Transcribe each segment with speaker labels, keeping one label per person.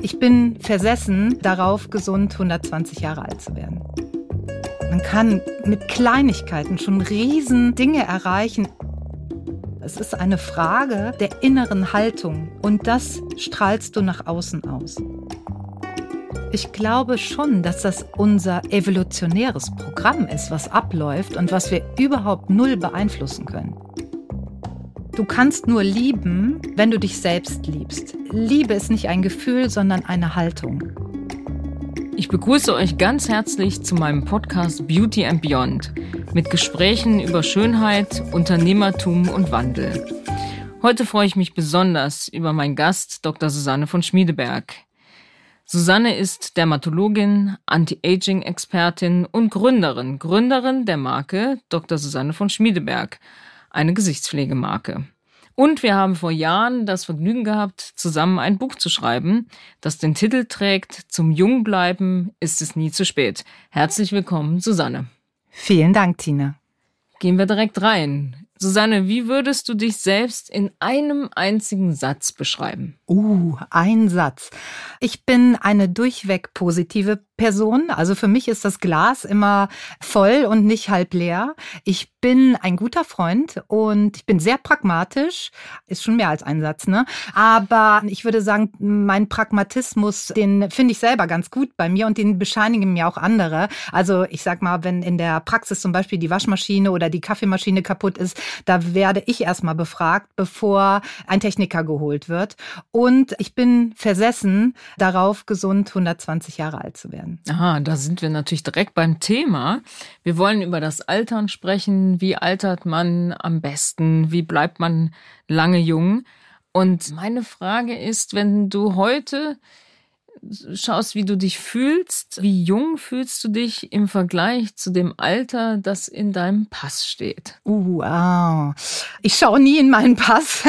Speaker 1: Ich bin versessen darauf, gesund 120 Jahre alt zu werden. Man kann mit Kleinigkeiten schon riesen Dinge erreichen. Es ist eine Frage der inneren Haltung und das strahlst du nach außen aus. Ich glaube schon, dass das unser evolutionäres Programm ist, was abläuft und was wir überhaupt null beeinflussen können. Du kannst nur lieben, wenn du dich selbst liebst. Liebe ist nicht ein Gefühl, sondern eine Haltung.
Speaker 2: Ich begrüße euch ganz herzlich zu meinem Podcast Beauty and Beyond mit Gesprächen über Schönheit, Unternehmertum und Wandel. Heute freue ich mich besonders über meinen Gast Dr. Susanne von Schmiedeberg. Susanne ist Dermatologin, Anti-Aging-Expertin und Gründerin, Gründerin der Marke Dr. Susanne von Schmiedeberg – eine Gesichtspflegemarke. Und wir haben vor Jahren das Vergnügen gehabt, zusammen ein Buch zu schreiben, das den Titel trägt Zum Jungbleiben ist es nie zu spät. Herzlich willkommen, Susanne.
Speaker 1: Vielen Dank, Tina.
Speaker 2: Gehen wir direkt rein. Susanne, wie würdest du dich selbst in einem einzigen Satz beschreiben?
Speaker 1: Uh, ein Satz. Ich bin eine durchweg positive Person. Also für mich ist das Glas immer voll und nicht halb leer. Ich bin ein guter Freund und ich bin sehr pragmatisch. Ist schon mehr als ein Satz, ne? Aber ich würde sagen, mein Pragmatismus, den finde ich selber ganz gut bei mir und den bescheinigen mir auch andere. Also ich sag mal, wenn in der Praxis zum Beispiel die Waschmaschine oder die Kaffeemaschine kaputt ist, da werde ich erstmal befragt, bevor ein Techniker geholt wird. Und ich bin versessen darauf, gesund 120 Jahre alt zu werden werden.
Speaker 2: Aha, da sind wir natürlich direkt beim Thema. Wir wollen über das Altern sprechen. Wie altert man am besten? Wie bleibt man lange jung? Und meine Frage ist, wenn du heute schaust, wie du dich fühlst, wie jung fühlst du dich im Vergleich zu dem Alter, das in deinem Pass steht?
Speaker 1: Uh, wow. Ich schaue nie in meinen Pass.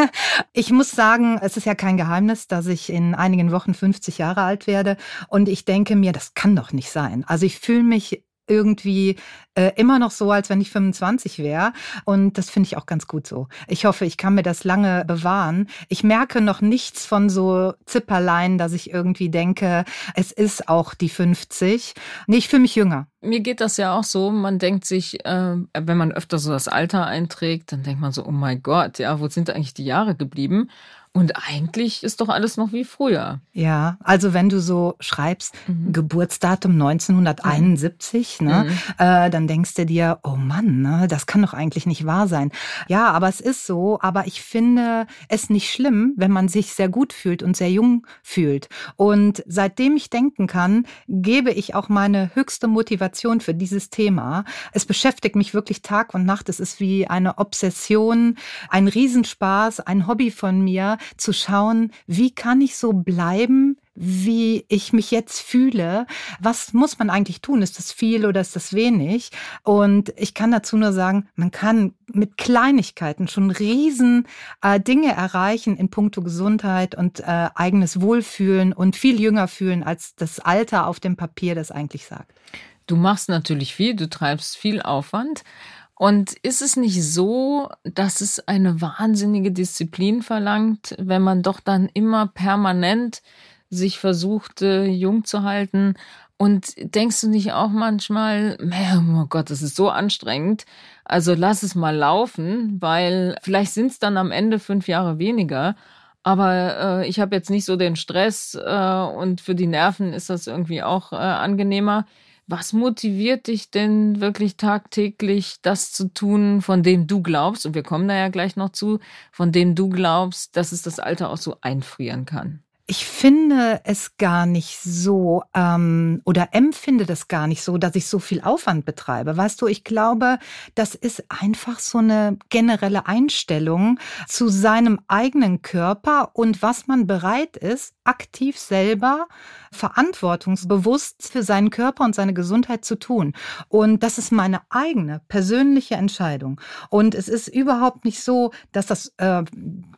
Speaker 1: Ich muss sagen, es ist ja kein Geheimnis, dass ich in einigen Wochen 50 Jahre alt werde. Und ich denke mir, das kann doch nicht sein. Also ich fühle mich irgendwie äh, immer noch so, als wenn ich 25 wäre. Und das finde ich auch ganz gut so. Ich hoffe, ich kann mir das lange bewahren. Ich merke noch nichts von so Zipperlein, dass ich irgendwie denke, es ist auch die 50. Nee, ich fühle mich jünger.
Speaker 2: Mir geht das ja auch so. Man denkt sich, äh, wenn man öfter so das Alter einträgt, dann denkt man so, oh mein Gott, ja, wo sind eigentlich die Jahre geblieben? Und eigentlich ist doch alles noch wie früher.
Speaker 1: Ja, also wenn du so schreibst, mhm. Geburtsdatum 1971, mhm. ne, mhm. äh, dann denkst du dir, oh Mann, ne, das kann doch eigentlich nicht wahr sein. Ja, aber es ist so. Aber ich finde es nicht schlimm, wenn man sich sehr gut fühlt und sehr jung fühlt. Und seitdem ich denken kann, gebe ich auch meine höchste Motivation für dieses Thema. Es beschäftigt mich wirklich Tag und Nacht. Es ist wie eine Obsession, ein Riesenspaß, ein Hobby von mir zu schauen, wie kann ich so bleiben, wie ich mich jetzt fühle. Was muss man eigentlich tun? Ist das viel oder ist das wenig? Und ich kann dazu nur sagen, man kann mit Kleinigkeiten schon riesen äh, Dinge erreichen in puncto Gesundheit und äh, eigenes Wohlfühlen und viel jünger fühlen, als das Alter auf dem Papier das eigentlich sagt.
Speaker 2: Du machst natürlich viel, du treibst viel Aufwand. Und ist es nicht so, dass es eine wahnsinnige Disziplin verlangt, wenn man doch dann immer permanent sich versucht, jung zu halten? Und denkst du nicht auch manchmal, oh Gott, das ist so anstrengend, also lass es mal laufen, weil vielleicht sind es dann am Ende fünf Jahre weniger. Aber äh, ich habe jetzt nicht so den Stress äh, und für die Nerven ist das irgendwie auch äh, angenehmer. Was motiviert dich denn wirklich tagtäglich, das zu tun, von dem du glaubst, und wir kommen da ja gleich noch zu, von dem du glaubst, dass es das Alter auch so einfrieren kann?
Speaker 1: Ich finde es gar nicht so ähm, oder empfinde das gar nicht so, dass ich so viel Aufwand betreibe. Weißt du, ich glaube, das ist einfach so eine generelle Einstellung zu seinem eigenen Körper und was man bereit ist, aktiv selber verantwortungsbewusst für seinen Körper und seine Gesundheit zu tun. Und das ist meine eigene persönliche Entscheidung. Und es ist überhaupt nicht so, dass das äh,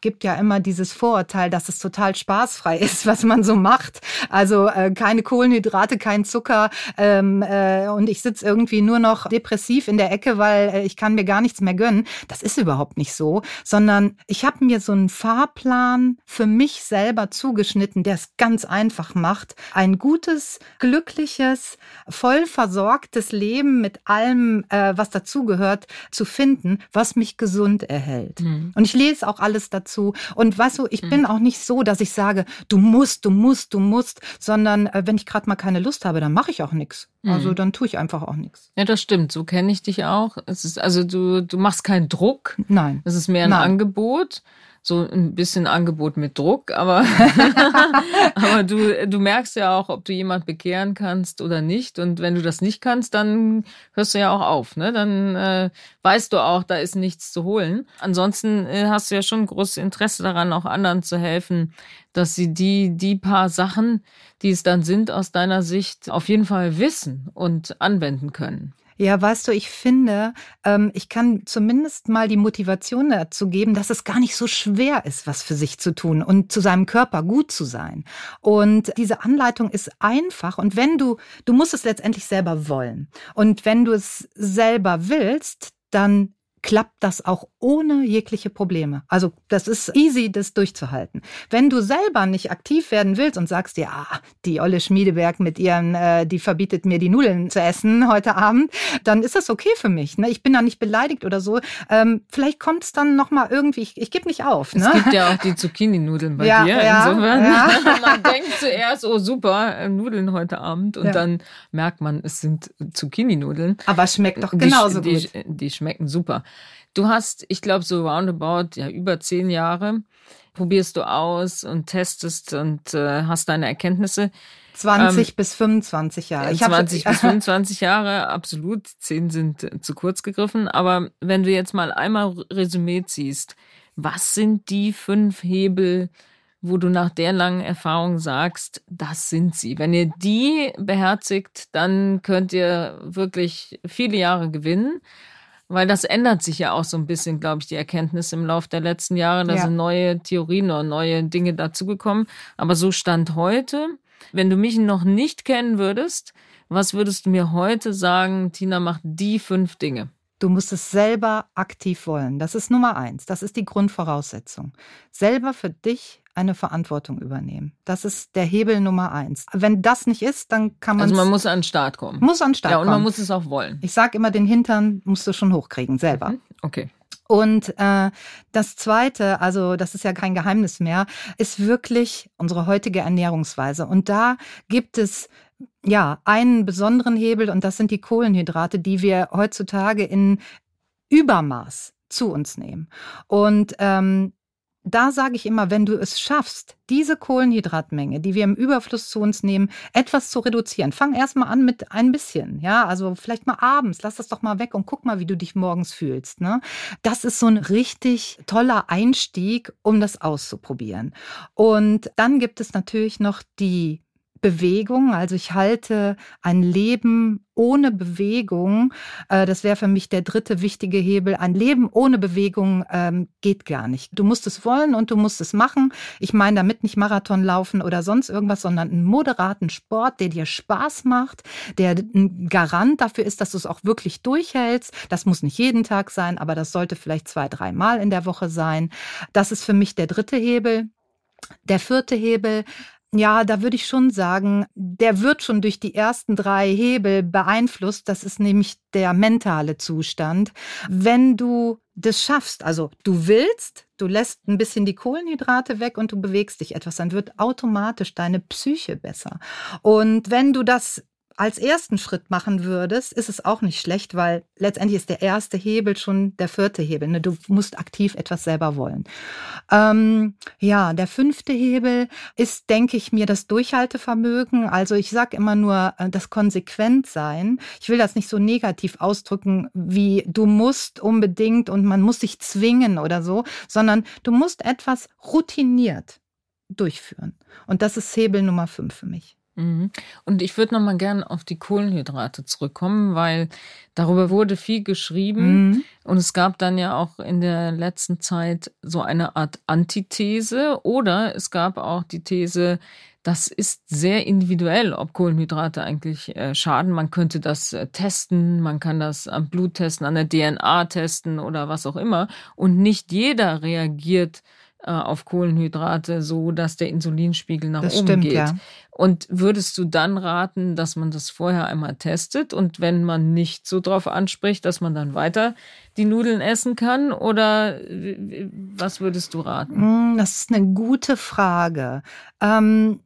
Speaker 1: gibt ja immer dieses Vorurteil, dass es total spaßfrei ist, was man so macht. Also äh, keine Kohlenhydrate, kein Zucker ähm, äh, und ich sitze irgendwie nur noch depressiv in der Ecke, weil äh, ich kann mir gar nichts mehr gönnen. Das ist überhaupt nicht so, sondern ich habe mir so einen Fahrplan für mich selber zugeschnitten, der es ganz einfach macht. Ein gutes, glückliches, voll versorgtes Leben mit allem, äh, was dazugehört, zu finden, was mich gesund erhält. Mhm. Und ich lese auch alles dazu. Und weißt du, ich mhm. bin auch nicht so, dass ich sage, du musst, du musst, du musst, sondern äh, wenn ich gerade mal keine Lust habe, dann mache ich auch nichts. Also mhm. dann tue ich einfach auch nichts.
Speaker 2: Ja, das stimmt. So kenne ich dich auch. Es ist also du, du machst keinen Druck.
Speaker 1: Nein.
Speaker 2: Es ist mehr ein Nein. Angebot so ein bisschen Angebot mit Druck, aber, aber du, du merkst ja auch, ob du jemand bekehren kannst oder nicht. Und wenn du das nicht kannst, dann hörst du ja auch auf. Ne? Dann äh, weißt du auch, da ist nichts zu holen. Ansonsten äh, hast du ja schon großes Interesse daran, auch anderen zu helfen, dass sie die, die paar Sachen, die es dann sind, aus deiner Sicht auf jeden Fall wissen und anwenden können.
Speaker 1: Ja, weißt du, ich finde, ähm, ich kann zumindest mal die Motivation dazu geben, dass es gar nicht so schwer ist, was für sich zu tun und zu seinem Körper gut zu sein. Und diese Anleitung ist einfach. Und wenn du, du musst es letztendlich selber wollen. Und wenn du es selber willst, dann klappt das auch ohne jegliche Probleme. Also das ist easy, das durchzuhalten. Wenn du selber nicht aktiv werden willst und sagst dir, ah, die Olle Schmiedeberg mit ihren, äh, die verbietet mir die Nudeln zu essen heute Abend, dann ist das okay für mich. Ne? Ich bin da nicht beleidigt oder so. Ähm, vielleicht kommt es dann noch mal irgendwie. Ich, ich gebe nicht auf.
Speaker 2: Ne? Es gibt ja auch die Zucchini-Nudeln bei ja, dir. Ja, Insofern, ja. man denkt zuerst, oh super, äh, Nudeln heute Abend und ja. dann merkt man, es sind Zucchini-Nudeln.
Speaker 1: Aber schmeckt doch genauso
Speaker 2: die,
Speaker 1: gut.
Speaker 2: Die, die schmecken super. Du hast, ich glaube, so roundabout, ja, über zehn Jahre probierst du aus und testest und äh, hast deine Erkenntnisse.
Speaker 1: 20 ähm, bis 25 Jahre.
Speaker 2: Ich 20 bis 25 Jahre, absolut. Zehn sind äh, zu kurz gegriffen. Aber wenn du jetzt mal einmal Resümee ziehst, was sind die fünf Hebel, wo du nach der langen Erfahrung sagst, das sind sie. Wenn ihr die beherzigt, dann könnt ihr wirklich viele Jahre gewinnen. Weil das ändert sich ja auch so ein bisschen, glaube ich, die Erkenntnis im Laufe der letzten Jahre. Da ja. sind neue Theorien oder neue Dinge dazugekommen. Aber so stand heute. Wenn du mich noch nicht kennen würdest, was würdest du mir heute sagen, Tina macht die fünf Dinge?
Speaker 1: Du musst es selber aktiv wollen. Das ist Nummer eins. Das ist die Grundvoraussetzung. Selber für dich eine Verantwortung übernehmen. Das ist der Hebel Nummer eins. Wenn das nicht ist, dann kann man.
Speaker 2: Also man muss an den Start kommen.
Speaker 1: Muss an den Start kommen.
Speaker 2: Ja, und man muss es auch wollen.
Speaker 1: Ich sage immer, den Hintern musst du schon hochkriegen, selber. Mhm.
Speaker 2: Okay.
Speaker 1: Und äh, das Zweite, also das ist ja kein Geheimnis mehr, ist wirklich unsere heutige Ernährungsweise. Und da gibt es ja einen besonderen Hebel und das sind die Kohlenhydrate, die wir heutzutage in Übermaß zu uns nehmen. Und ähm, da sage ich immer, wenn du es schaffst, diese Kohlenhydratmenge, die wir im Überfluss zu uns nehmen, etwas zu reduzieren. Fang erstmal an mit ein bisschen, ja, also vielleicht mal abends, lass das doch mal weg und guck mal, wie du dich morgens fühlst. Ne? Das ist so ein richtig toller Einstieg, um das auszuprobieren. Und dann gibt es natürlich noch die Bewegung. Also ich halte ein Leben ohne Bewegung, äh, das wäre für mich der dritte wichtige Hebel. Ein Leben ohne Bewegung ähm, geht gar nicht. Du musst es wollen und du musst es machen. Ich meine damit nicht Marathon laufen oder sonst irgendwas, sondern einen moderaten Sport, der dir Spaß macht, der ein Garant dafür ist, dass du es auch wirklich durchhältst. Das muss nicht jeden Tag sein, aber das sollte vielleicht zwei, dreimal in der Woche sein. Das ist für mich der dritte Hebel. Der vierte Hebel, ja, da würde ich schon sagen, der wird schon durch die ersten drei Hebel beeinflusst. Das ist nämlich der mentale Zustand. Wenn du das schaffst, also du willst, du lässt ein bisschen die Kohlenhydrate weg und du bewegst dich etwas, dann wird automatisch deine Psyche besser. Und wenn du das als ersten Schritt machen würdest, ist es auch nicht schlecht, weil letztendlich ist der erste Hebel schon der vierte Hebel. Ne? Du musst aktiv etwas selber wollen. Ähm, ja, der fünfte Hebel ist, denke ich mir, das Durchhaltevermögen. Also ich sage immer nur äh, das Konsequentsein. Ich will das nicht so negativ ausdrücken, wie du musst unbedingt und man muss sich zwingen oder so, sondern du musst etwas routiniert durchführen. Und das ist Hebel Nummer fünf für mich.
Speaker 2: Mhm. Und ich würde noch mal gerne auf die Kohlenhydrate zurückkommen, weil darüber wurde viel geschrieben mhm. und es gab dann ja auch in der letzten Zeit so eine Art Antithese oder es gab auch die These, das ist sehr individuell, ob Kohlenhydrate eigentlich äh, schaden. Man könnte das äh, testen, man kann das am Blut testen, an der DNA testen oder was auch immer. Und nicht jeder reagiert auf Kohlenhydrate so, dass der Insulinspiegel nach das oben stimmt, geht. Ja. Und würdest du dann raten, dass man das vorher einmal testet und wenn man nicht so drauf anspricht, dass man dann weiter die Nudeln essen kann? Oder was würdest du raten?
Speaker 1: Hm, das ist eine gute Frage. Ähm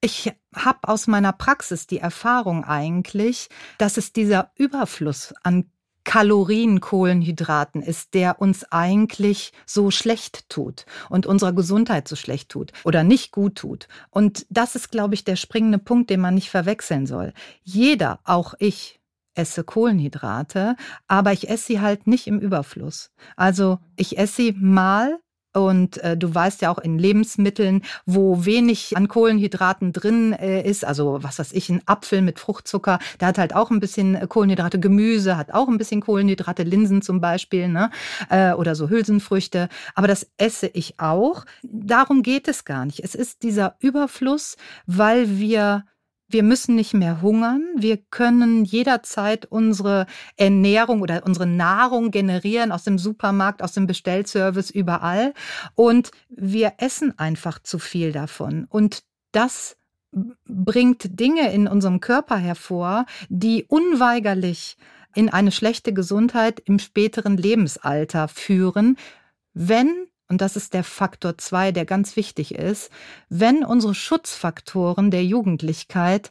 Speaker 1: ich habe aus meiner Praxis die Erfahrung eigentlich, dass es dieser Überfluss an Kalorien, Kohlenhydraten ist, der uns eigentlich so schlecht tut und unserer Gesundheit so schlecht tut oder nicht gut tut. Und das ist, glaube ich, der springende Punkt, den man nicht verwechseln soll. Jeder, auch ich, esse Kohlenhydrate, aber ich esse sie halt nicht im Überfluss. Also ich esse sie mal und äh, du weißt ja auch in Lebensmitteln, wo wenig an Kohlenhydraten drin äh, ist, also was weiß ich, ein Apfel mit Fruchtzucker, der hat halt auch ein bisschen äh, Kohlenhydrate, Gemüse hat auch ein bisschen Kohlenhydrate, Linsen zum Beispiel, ne? Äh, oder so Hülsenfrüchte. Aber das esse ich auch. Darum geht es gar nicht. Es ist dieser Überfluss, weil wir wir müssen nicht mehr hungern. Wir können jederzeit unsere Ernährung oder unsere Nahrung generieren aus dem Supermarkt, aus dem Bestellservice, überall. Und wir essen einfach zu viel davon. Und das bringt Dinge in unserem Körper hervor, die unweigerlich in eine schlechte Gesundheit im späteren Lebensalter führen, wenn und das ist der Faktor zwei, der ganz wichtig ist, wenn unsere Schutzfaktoren der Jugendlichkeit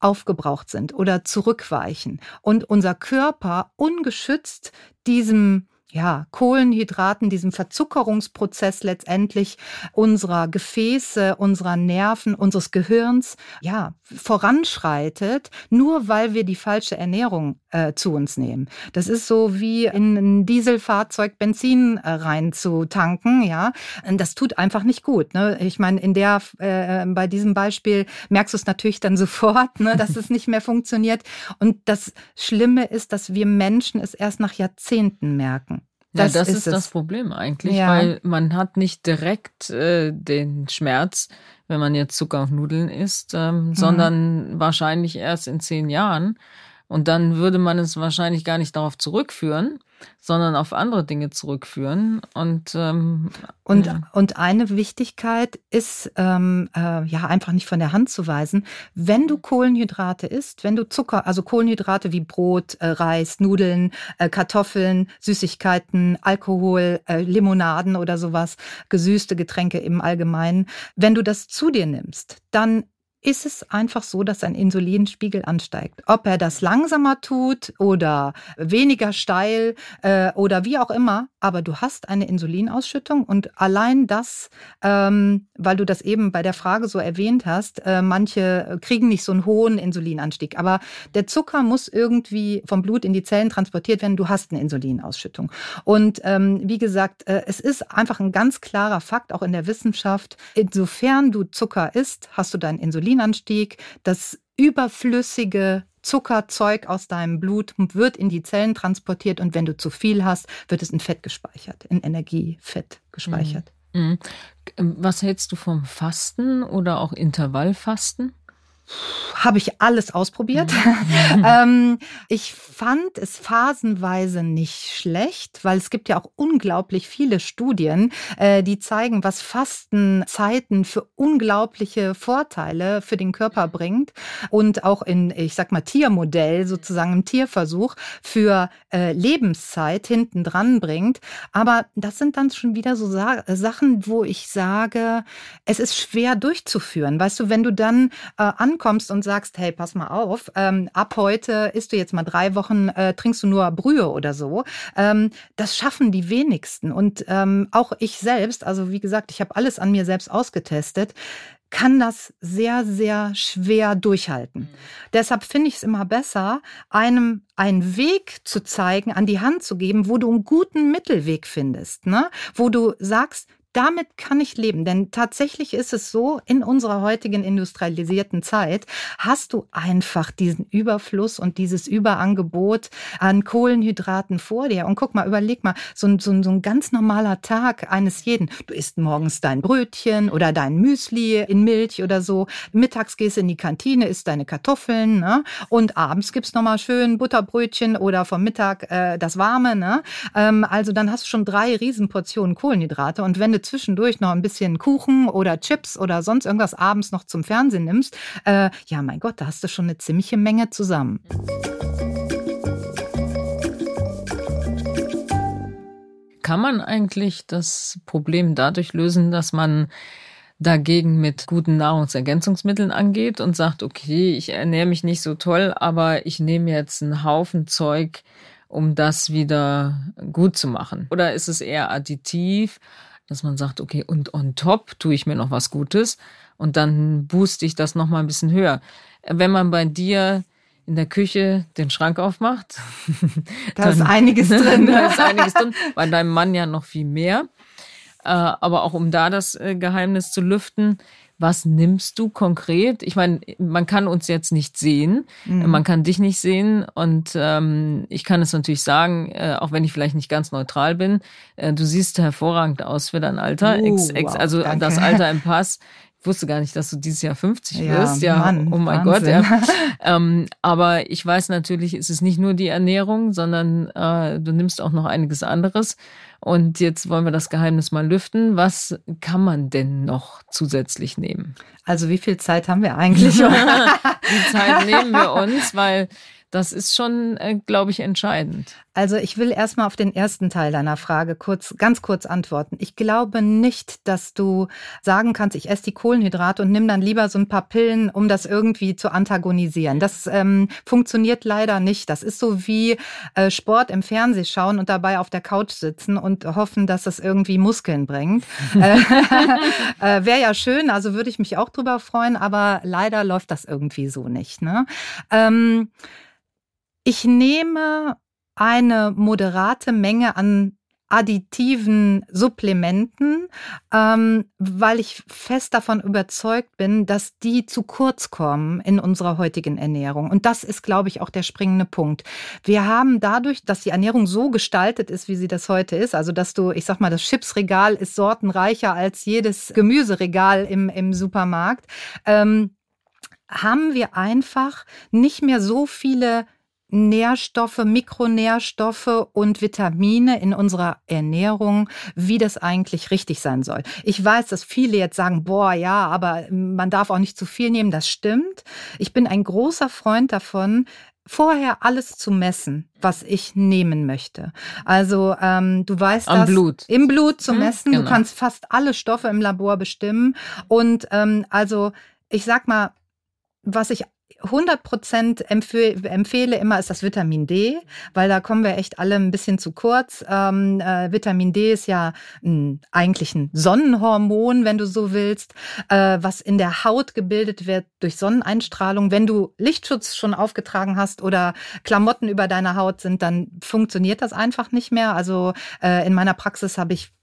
Speaker 1: aufgebraucht sind oder zurückweichen und unser Körper ungeschützt diesem ja, Kohlenhydraten, diesem Verzuckerungsprozess letztendlich unserer Gefäße, unserer Nerven, unseres Gehirns, ja, voranschreitet, nur weil wir die falsche Ernährung äh, zu uns nehmen. Das ist so wie in ein Dieselfahrzeug Benzin äh, rein zu tanken, ja. Das tut einfach nicht gut. Ne? Ich meine, in der, äh, bei diesem Beispiel merkst du es natürlich dann sofort, ne, dass es nicht mehr funktioniert. Und das Schlimme ist, dass wir Menschen es erst nach Jahrzehnten merken.
Speaker 2: Das, ja, das ist, ist das Problem eigentlich, ja. weil man hat nicht direkt äh, den Schmerz, wenn man jetzt Zucker und Nudeln isst, ähm, mhm. sondern wahrscheinlich erst in zehn Jahren. Und dann würde man es wahrscheinlich gar nicht darauf zurückführen, sondern auf andere Dinge zurückführen. Und, ähm,
Speaker 1: und, ja. und eine Wichtigkeit ist ähm, äh, ja einfach nicht von der Hand zu weisen. Wenn du Kohlenhydrate isst, wenn du Zucker, also Kohlenhydrate wie Brot, äh, Reis, Nudeln, äh, Kartoffeln, Süßigkeiten, Alkohol, äh, Limonaden oder sowas, gesüßte Getränke im Allgemeinen, wenn du das zu dir nimmst, dann ist es einfach so, dass ein Insulinspiegel ansteigt. Ob er das langsamer tut oder weniger steil äh, oder wie auch immer, aber du hast eine Insulinausschüttung und allein das, ähm, weil du das eben bei der Frage so erwähnt hast, äh, manche kriegen nicht so einen hohen Insulinanstieg, aber der Zucker muss irgendwie vom Blut in die Zellen transportiert werden. Du hast eine Insulinausschüttung. Und ähm, wie gesagt, äh, es ist einfach ein ganz klarer Fakt, auch in der Wissenschaft, insofern du Zucker isst, hast du deinen Insulinanstieg. Das überflüssige Zuckerzeug aus deinem Blut wird in die Zellen transportiert und wenn du zu viel hast, wird es in Fett gespeichert, in Energiefett gespeichert. Mhm.
Speaker 2: mhm. Was hältst du vom Fasten oder auch Intervallfasten?
Speaker 1: Habe ich alles ausprobiert. Mhm. ähm, ich fand es phasenweise nicht schlecht, weil es gibt ja auch unglaublich viele Studien, äh, die zeigen, was Fastenzeiten für unglaubliche Vorteile für den Körper bringt und auch in, ich sag mal, Tiermodell sozusagen im Tierversuch für äh, Lebenszeit hinten dran bringt. Aber das sind dann schon wieder so Sa Sachen, wo ich sage, es ist schwer durchzuführen. Weißt du, wenn du dann äh, ankommst und sagst, hey, pass mal auf, ähm, ab heute isst du jetzt mal drei Wochen, äh, trinkst du nur Brühe oder so. Ähm, das schaffen die wenigsten. Und ähm, auch ich selbst, also wie gesagt, ich habe alles an mir selbst ausgetestet kann das sehr, sehr schwer durchhalten. Mhm. Deshalb finde ich es immer besser, einem einen Weg zu zeigen, an die Hand zu geben, wo du einen guten Mittelweg findest, ne? wo du sagst, damit kann ich leben. Denn tatsächlich ist es so, in unserer heutigen industrialisierten Zeit hast du einfach diesen Überfluss und dieses Überangebot an Kohlenhydraten vor dir. Und guck mal, überleg mal, so ein, so ein, so ein ganz normaler Tag eines jeden. Du isst morgens dein Brötchen oder dein Müsli in Milch oder so. Mittags gehst du in die Kantine, isst deine Kartoffeln. Ne? Und abends gibt's nochmal schön Butterbrötchen oder vom Mittag äh, das Warme. Ne? Ähm, also dann hast du schon drei Riesenportionen Kohlenhydrate. Und wenn du zwischendurch noch ein bisschen Kuchen oder Chips oder sonst irgendwas abends noch zum Fernsehen nimmst, äh, ja mein Gott, da hast du schon eine ziemliche Menge zusammen.
Speaker 2: Kann man eigentlich das Problem dadurch lösen, dass man dagegen mit guten Nahrungsergänzungsmitteln angeht und sagt, okay, ich ernähre mich nicht so toll, aber ich nehme jetzt einen Haufen Zeug, um das wieder gut zu machen? Oder ist es eher additiv, dass man sagt, okay, und on top tue ich mir noch was Gutes und dann booste ich das noch mal ein bisschen höher. Wenn man bei dir in der Küche den Schrank aufmacht,
Speaker 1: da ist einiges drin.
Speaker 2: da ist einiges drin. Bei deinem Mann ja noch viel mehr. Äh, aber auch um da das äh, Geheimnis zu lüften, was nimmst du konkret? Ich meine, man kann uns jetzt nicht sehen, mhm. man kann dich nicht sehen und ähm, ich kann es natürlich sagen, äh, auch wenn ich vielleicht nicht ganz neutral bin, äh, du siehst hervorragend aus für dein Alter, uh, ex, ex, wow, also danke. das Alter im Pass. Ich wusste gar nicht, dass du dieses Jahr 50 ja, wirst. Ja, Mann, oh mein Wahnsinn. Gott. Ja. ähm, aber ich weiß natürlich, ist es nicht nur die Ernährung, sondern äh, du nimmst auch noch einiges anderes. Und jetzt wollen wir das Geheimnis mal lüften. Was kann man denn noch zusätzlich nehmen?
Speaker 1: Also wie viel Zeit haben wir eigentlich?
Speaker 2: Die Zeit nehmen wir uns, weil das ist schon, äh, glaube ich, entscheidend.
Speaker 1: Also ich will erstmal auf den ersten Teil deiner Frage kurz, ganz kurz antworten. Ich glaube nicht, dass du sagen kannst, ich esse die Kohlenhydrate und nimm dann lieber so ein paar Pillen, um das irgendwie zu antagonisieren. Das ähm, funktioniert leider nicht. Das ist so wie äh, Sport im Fernsehen schauen und dabei auf der Couch sitzen und hoffen, dass es irgendwie Muskeln bringt. äh, äh, Wäre ja schön, also würde ich mich auch drüber freuen, aber leider läuft das irgendwie so nicht. Ne? Ähm, ich nehme eine moderate Menge an additiven Supplementen, ähm, weil ich fest davon überzeugt bin, dass die zu kurz kommen in unserer heutigen Ernährung. Und das ist, glaube ich, auch der springende Punkt. Wir haben dadurch, dass die Ernährung so gestaltet ist, wie sie das heute ist, also dass du, ich sag mal, das Chipsregal ist sortenreicher als jedes Gemüseregal im, im Supermarkt, ähm, haben wir einfach nicht mehr so viele Nährstoffe, Mikronährstoffe und Vitamine in unserer Ernährung, wie das eigentlich richtig sein soll. Ich weiß, dass viele jetzt sagen, boah, ja, aber man darf auch nicht zu viel nehmen. Das stimmt. Ich bin ein großer Freund davon, vorher alles zu messen, was ich nehmen möchte. Also ähm, du weißt
Speaker 2: Am
Speaker 1: das
Speaker 2: Blut.
Speaker 1: im Blut zu mhm, messen. Genau. Du kannst fast alle Stoffe im Labor bestimmen. Und ähm, also ich sag mal, was ich 100 Prozent empfehle immer ist das Vitamin D, weil da kommen wir echt alle ein bisschen zu kurz. Ähm, äh, Vitamin D ist ja ein, eigentlich ein Sonnenhormon, wenn du so willst, äh, was in der Haut gebildet wird durch Sonneneinstrahlung. Wenn du Lichtschutz schon aufgetragen hast oder Klamotten über deiner Haut sind, dann funktioniert das einfach nicht mehr. Also äh, in meiner Praxis habe ich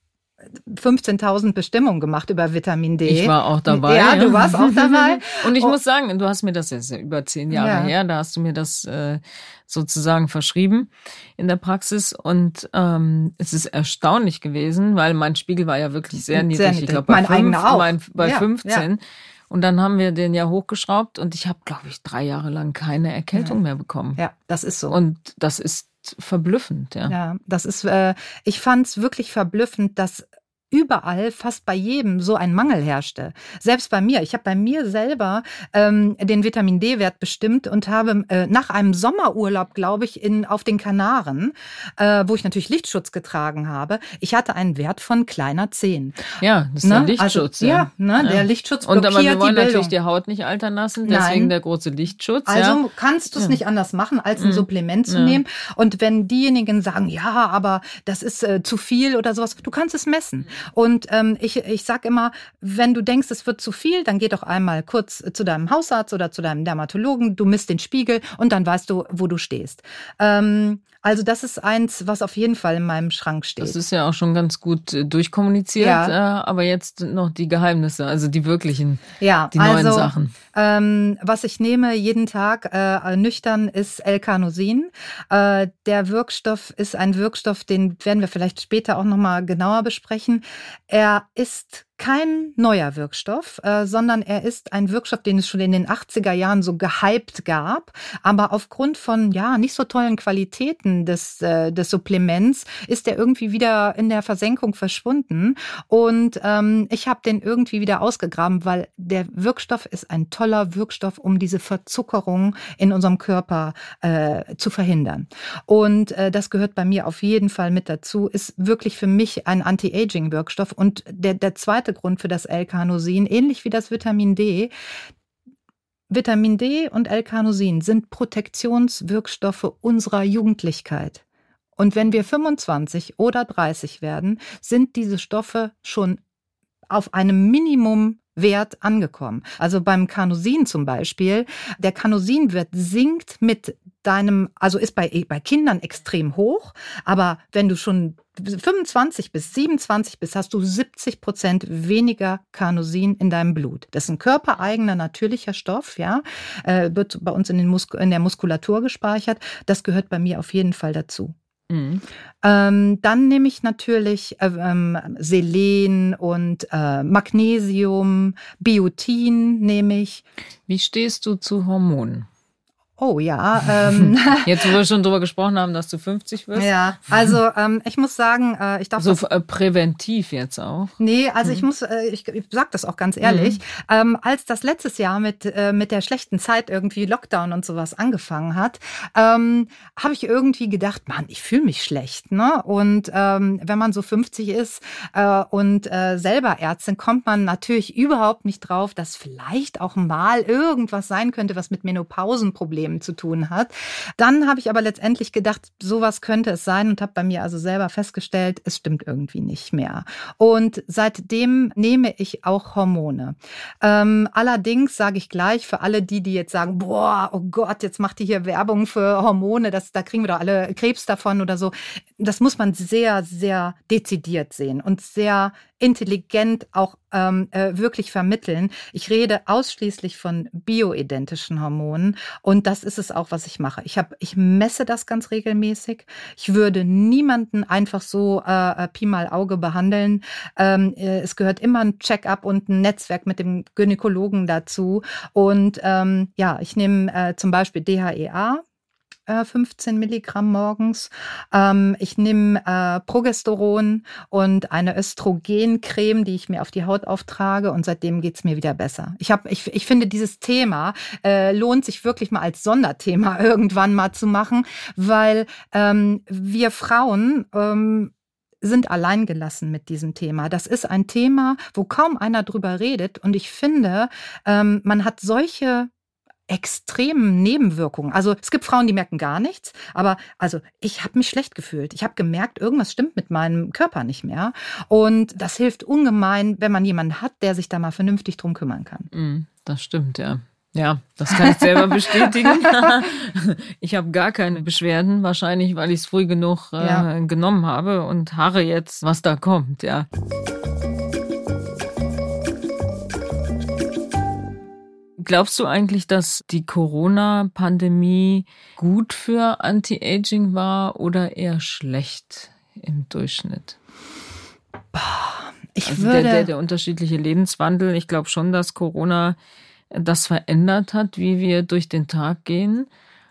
Speaker 1: 15.000 Bestimmungen gemacht über Vitamin D.
Speaker 2: Ich war auch dabei.
Speaker 1: Ja, du warst auch dabei.
Speaker 2: Und ich oh. muss sagen, du hast mir das jetzt über zehn Jahre ja. her, da hast du mir das äh, sozusagen verschrieben in der Praxis. Und ähm, es ist erstaunlich gewesen, weil mein Spiegel war ja wirklich sehr niedrig. Sehr niedrig. Ich glaube, bei, mein fünf, mein, bei ja, 15. Ja. Und dann haben wir den ja hochgeschraubt und ich habe, glaube ich, drei Jahre lang keine Erkältung mehr bekommen.
Speaker 1: Ja, das ist so.
Speaker 2: Und das ist verblüffend, ja.
Speaker 1: Ja, das ist, äh, ich fand es wirklich verblüffend, dass überall, fast bei jedem, so ein Mangel herrschte. Selbst bei mir. Ich habe bei mir selber ähm, den Vitamin D-Wert bestimmt und habe äh, nach einem Sommerurlaub, glaube ich, in, auf den Kanaren, äh, wo ich natürlich Lichtschutz getragen habe, ich hatte einen Wert von kleiner 10.
Speaker 2: Ja, das ist ne? der Lichtschutz.
Speaker 1: Also, ja, ne? Ja. der Lichtschutz
Speaker 2: blockiert Und aber wir wollen natürlich die Haut nicht altern lassen, deswegen Nein. der große Lichtschutz.
Speaker 1: Also ja. kannst du es nicht anders machen, als ein mhm. Supplement zu nehmen. Und wenn diejenigen sagen, ja, aber das ist äh, zu viel oder sowas, du kannst es messen. Und ähm, ich, ich sage immer, wenn du denkst, es wird zu viel, dann geh doch einmal kurz zu deinem Hausarzt oder zu deinem Dermatologen, du misst den Spiegel und dann weißt du, wo du stehst. Ähm, Also das ist eins, was auf jeden Fall in meinem Schrank steht.
Speaker 2: Das ist ja auch schon ganz gut äh, durchkommuniziert, ja. Äh, aber jetzt noch die Geheimnisse, also die wirklichen, ja, die neuen also, Sachen.
Speaker 1: Ähm, was ich nehme jeden Tag äh, nüchtern ist L-Carnosin. Äh, der Wirkstoff ist ein Wirkstoff, den werden wir vielleicht später auch nochmal genauer besprechen. Er ist kein neuer Wirkstoff, äh, sondern er ist ein Wirkstoff, den es schon in den 80er Jahren so gehypt gab. Aber aufgrund von ja nicht so tollen Qualitäten des, äh, des Supplements ist er irgendwie wieder in der Versenkung verschwunden. Und ähm, ich habe den irgendwie wieder ausgegraben, weil der Wirkstoff ist ein toller Wirkstoff, um diese Verzuckerung in unserem Körper äh, zu verhindern. Und äh, das gehört bei mir auf jeden Fall mit dazu. Ist wirklich für mich ein Anti-Aging-Wirkstoff. Und der, der zweite Grund für das L-Carnosin, ähnlich wie das Vitamin D. Vitamin D und L-Carnosin sind Protektionswirkstoffe unserer Jugendlichkeit. Und wenn wir 25 oder 30 werden, sind diese Stoffe schon auf einem Minimumwert angekommen. Also beim Carnosin zum Beispiel, der Carnosinwert sinkt mit deinem, also ist bei, bei Kindern extrem hoch, aber wenn du schon 25 bis 27 bist, hast du 70 Prozent weniger Carnosin in deinem Blut. Das ist ein körpereigener natürlicher Stoff, ja, äh, wird bei uns in, den Mus in der Muskulatur gespeichert. Das gehört bei mir auf jeden Fall dazu. Mhm. Ähm, dann nehme ich natürlich äh, ähm, Selen und äh, Magnesium, Biotin nehme ich.
Speaker 2: Wie stehst du zu Hormonen?
Speaker 1: Oh ja. Ähm,
Speaker 2: Jetzt, wo wir schon drüber gesprochen haben, dass du 50 wirst.
Speaker 1: Ja, also ähm, ich muss sagen, äh, ich darf.
Speaker 2: So das, äh, präventiv jetzt auch.
Speaker 1: Nee, also hm. ich muss, äh, ich, ich sag das auch ganz ehrlich. Hm. Ähm, als das letztes Jahr mit, äh, mit der schlechten Zeit irgendwie Lockdown und sowas angefangen hat, ähm, habe ich irgendwie gedacht, Mann, ich fühle mich schlecht. Ne? Und ähm, wenn man so 50 ist äh, und äh, selber Ärztin, kommt man natürlich überhaupt nicht drauf, dass vielleicht auch mal irgendwas sein könnte, was mit Menopausenproblemen Themen zu tun hat. Dann habe ich aber letztendlich gedacht, sowas könnte es sein und habe bei mir also selber festgestellt, es stimmt irgendwie nicht mehr. Und seitdem nehme ich auch Hormone. Ähm, allerdings sage ich gleich für alle die, die jetzt sagen, boah, oh Gott, jetzt macht die hier Werbung für Hormone, das, da kriegen wir doch alle Krebs davon oder so. Das muss man sehr, sehr dezidiert sehen und sehr intelligent auch ähm, äh, wirklich vermitteln. Ich rede ausschließlich von bioidentischen Hormonen und das ist es auch, was ich mache. Ich habe, ich messe das ganz regelmäßig. Ich würde niemanden einfach so äh, äh Pi mal Auge behandeln. Ähm, äh, es gehört immer ein Check-up und ein Netzwerk mit dem Gynäkologen dazu. Und ähm, ja, ich nehme äh, zum Beispiel DHEA 15 äh, Milligramm morgens. Ähm, ich nehme äh, Progesteron und eine Östrogencreme, die ich mir auf die Haut auftrage und seitdem geht's mir wieder besser. Ich, hab, ich, ich finde, dieses Thema äh, lohnt sich wirklich mal als Sonderthema irgendwann mal zu machen, weil ähm, wir Frauen ähm, sind alleingelassen mit diesem Thema. Das ist ein Thema, wo kaum einer drüber redet. Und ich finde, ähm, man hat solche extremen Nebenwirkungen. Also es gibt Frauen, die merken gar nichts, aber also ich habe mich schlecht gefühlt. Ich habe gemerkt, irgendwas stimmt mit meinem Körper nicht mehr. Und das hilft ungemein, wenn man jemanden hat, der sich da mal vernünftig drum kümmern kann.
Speaker 2: Mm, das stimmt, ja. Ja, das kann ich selber bestätigen. ich habe gar keine Beschwerden, wahrscheinlich, weil ich es früh genug äh, ja. genommen habe und harre jetzt, was da kommt, ja. Glaubst du eigentlich, dass die Corona-Pandemie gut für Anti-Aging war oder eher schlecht im Durchschnitt? Ich also würde der, der, der unterschiedliche Lebenswandel, ich glaube schon, dass Corona das verändert hat, wie wir durch den Tag gehen.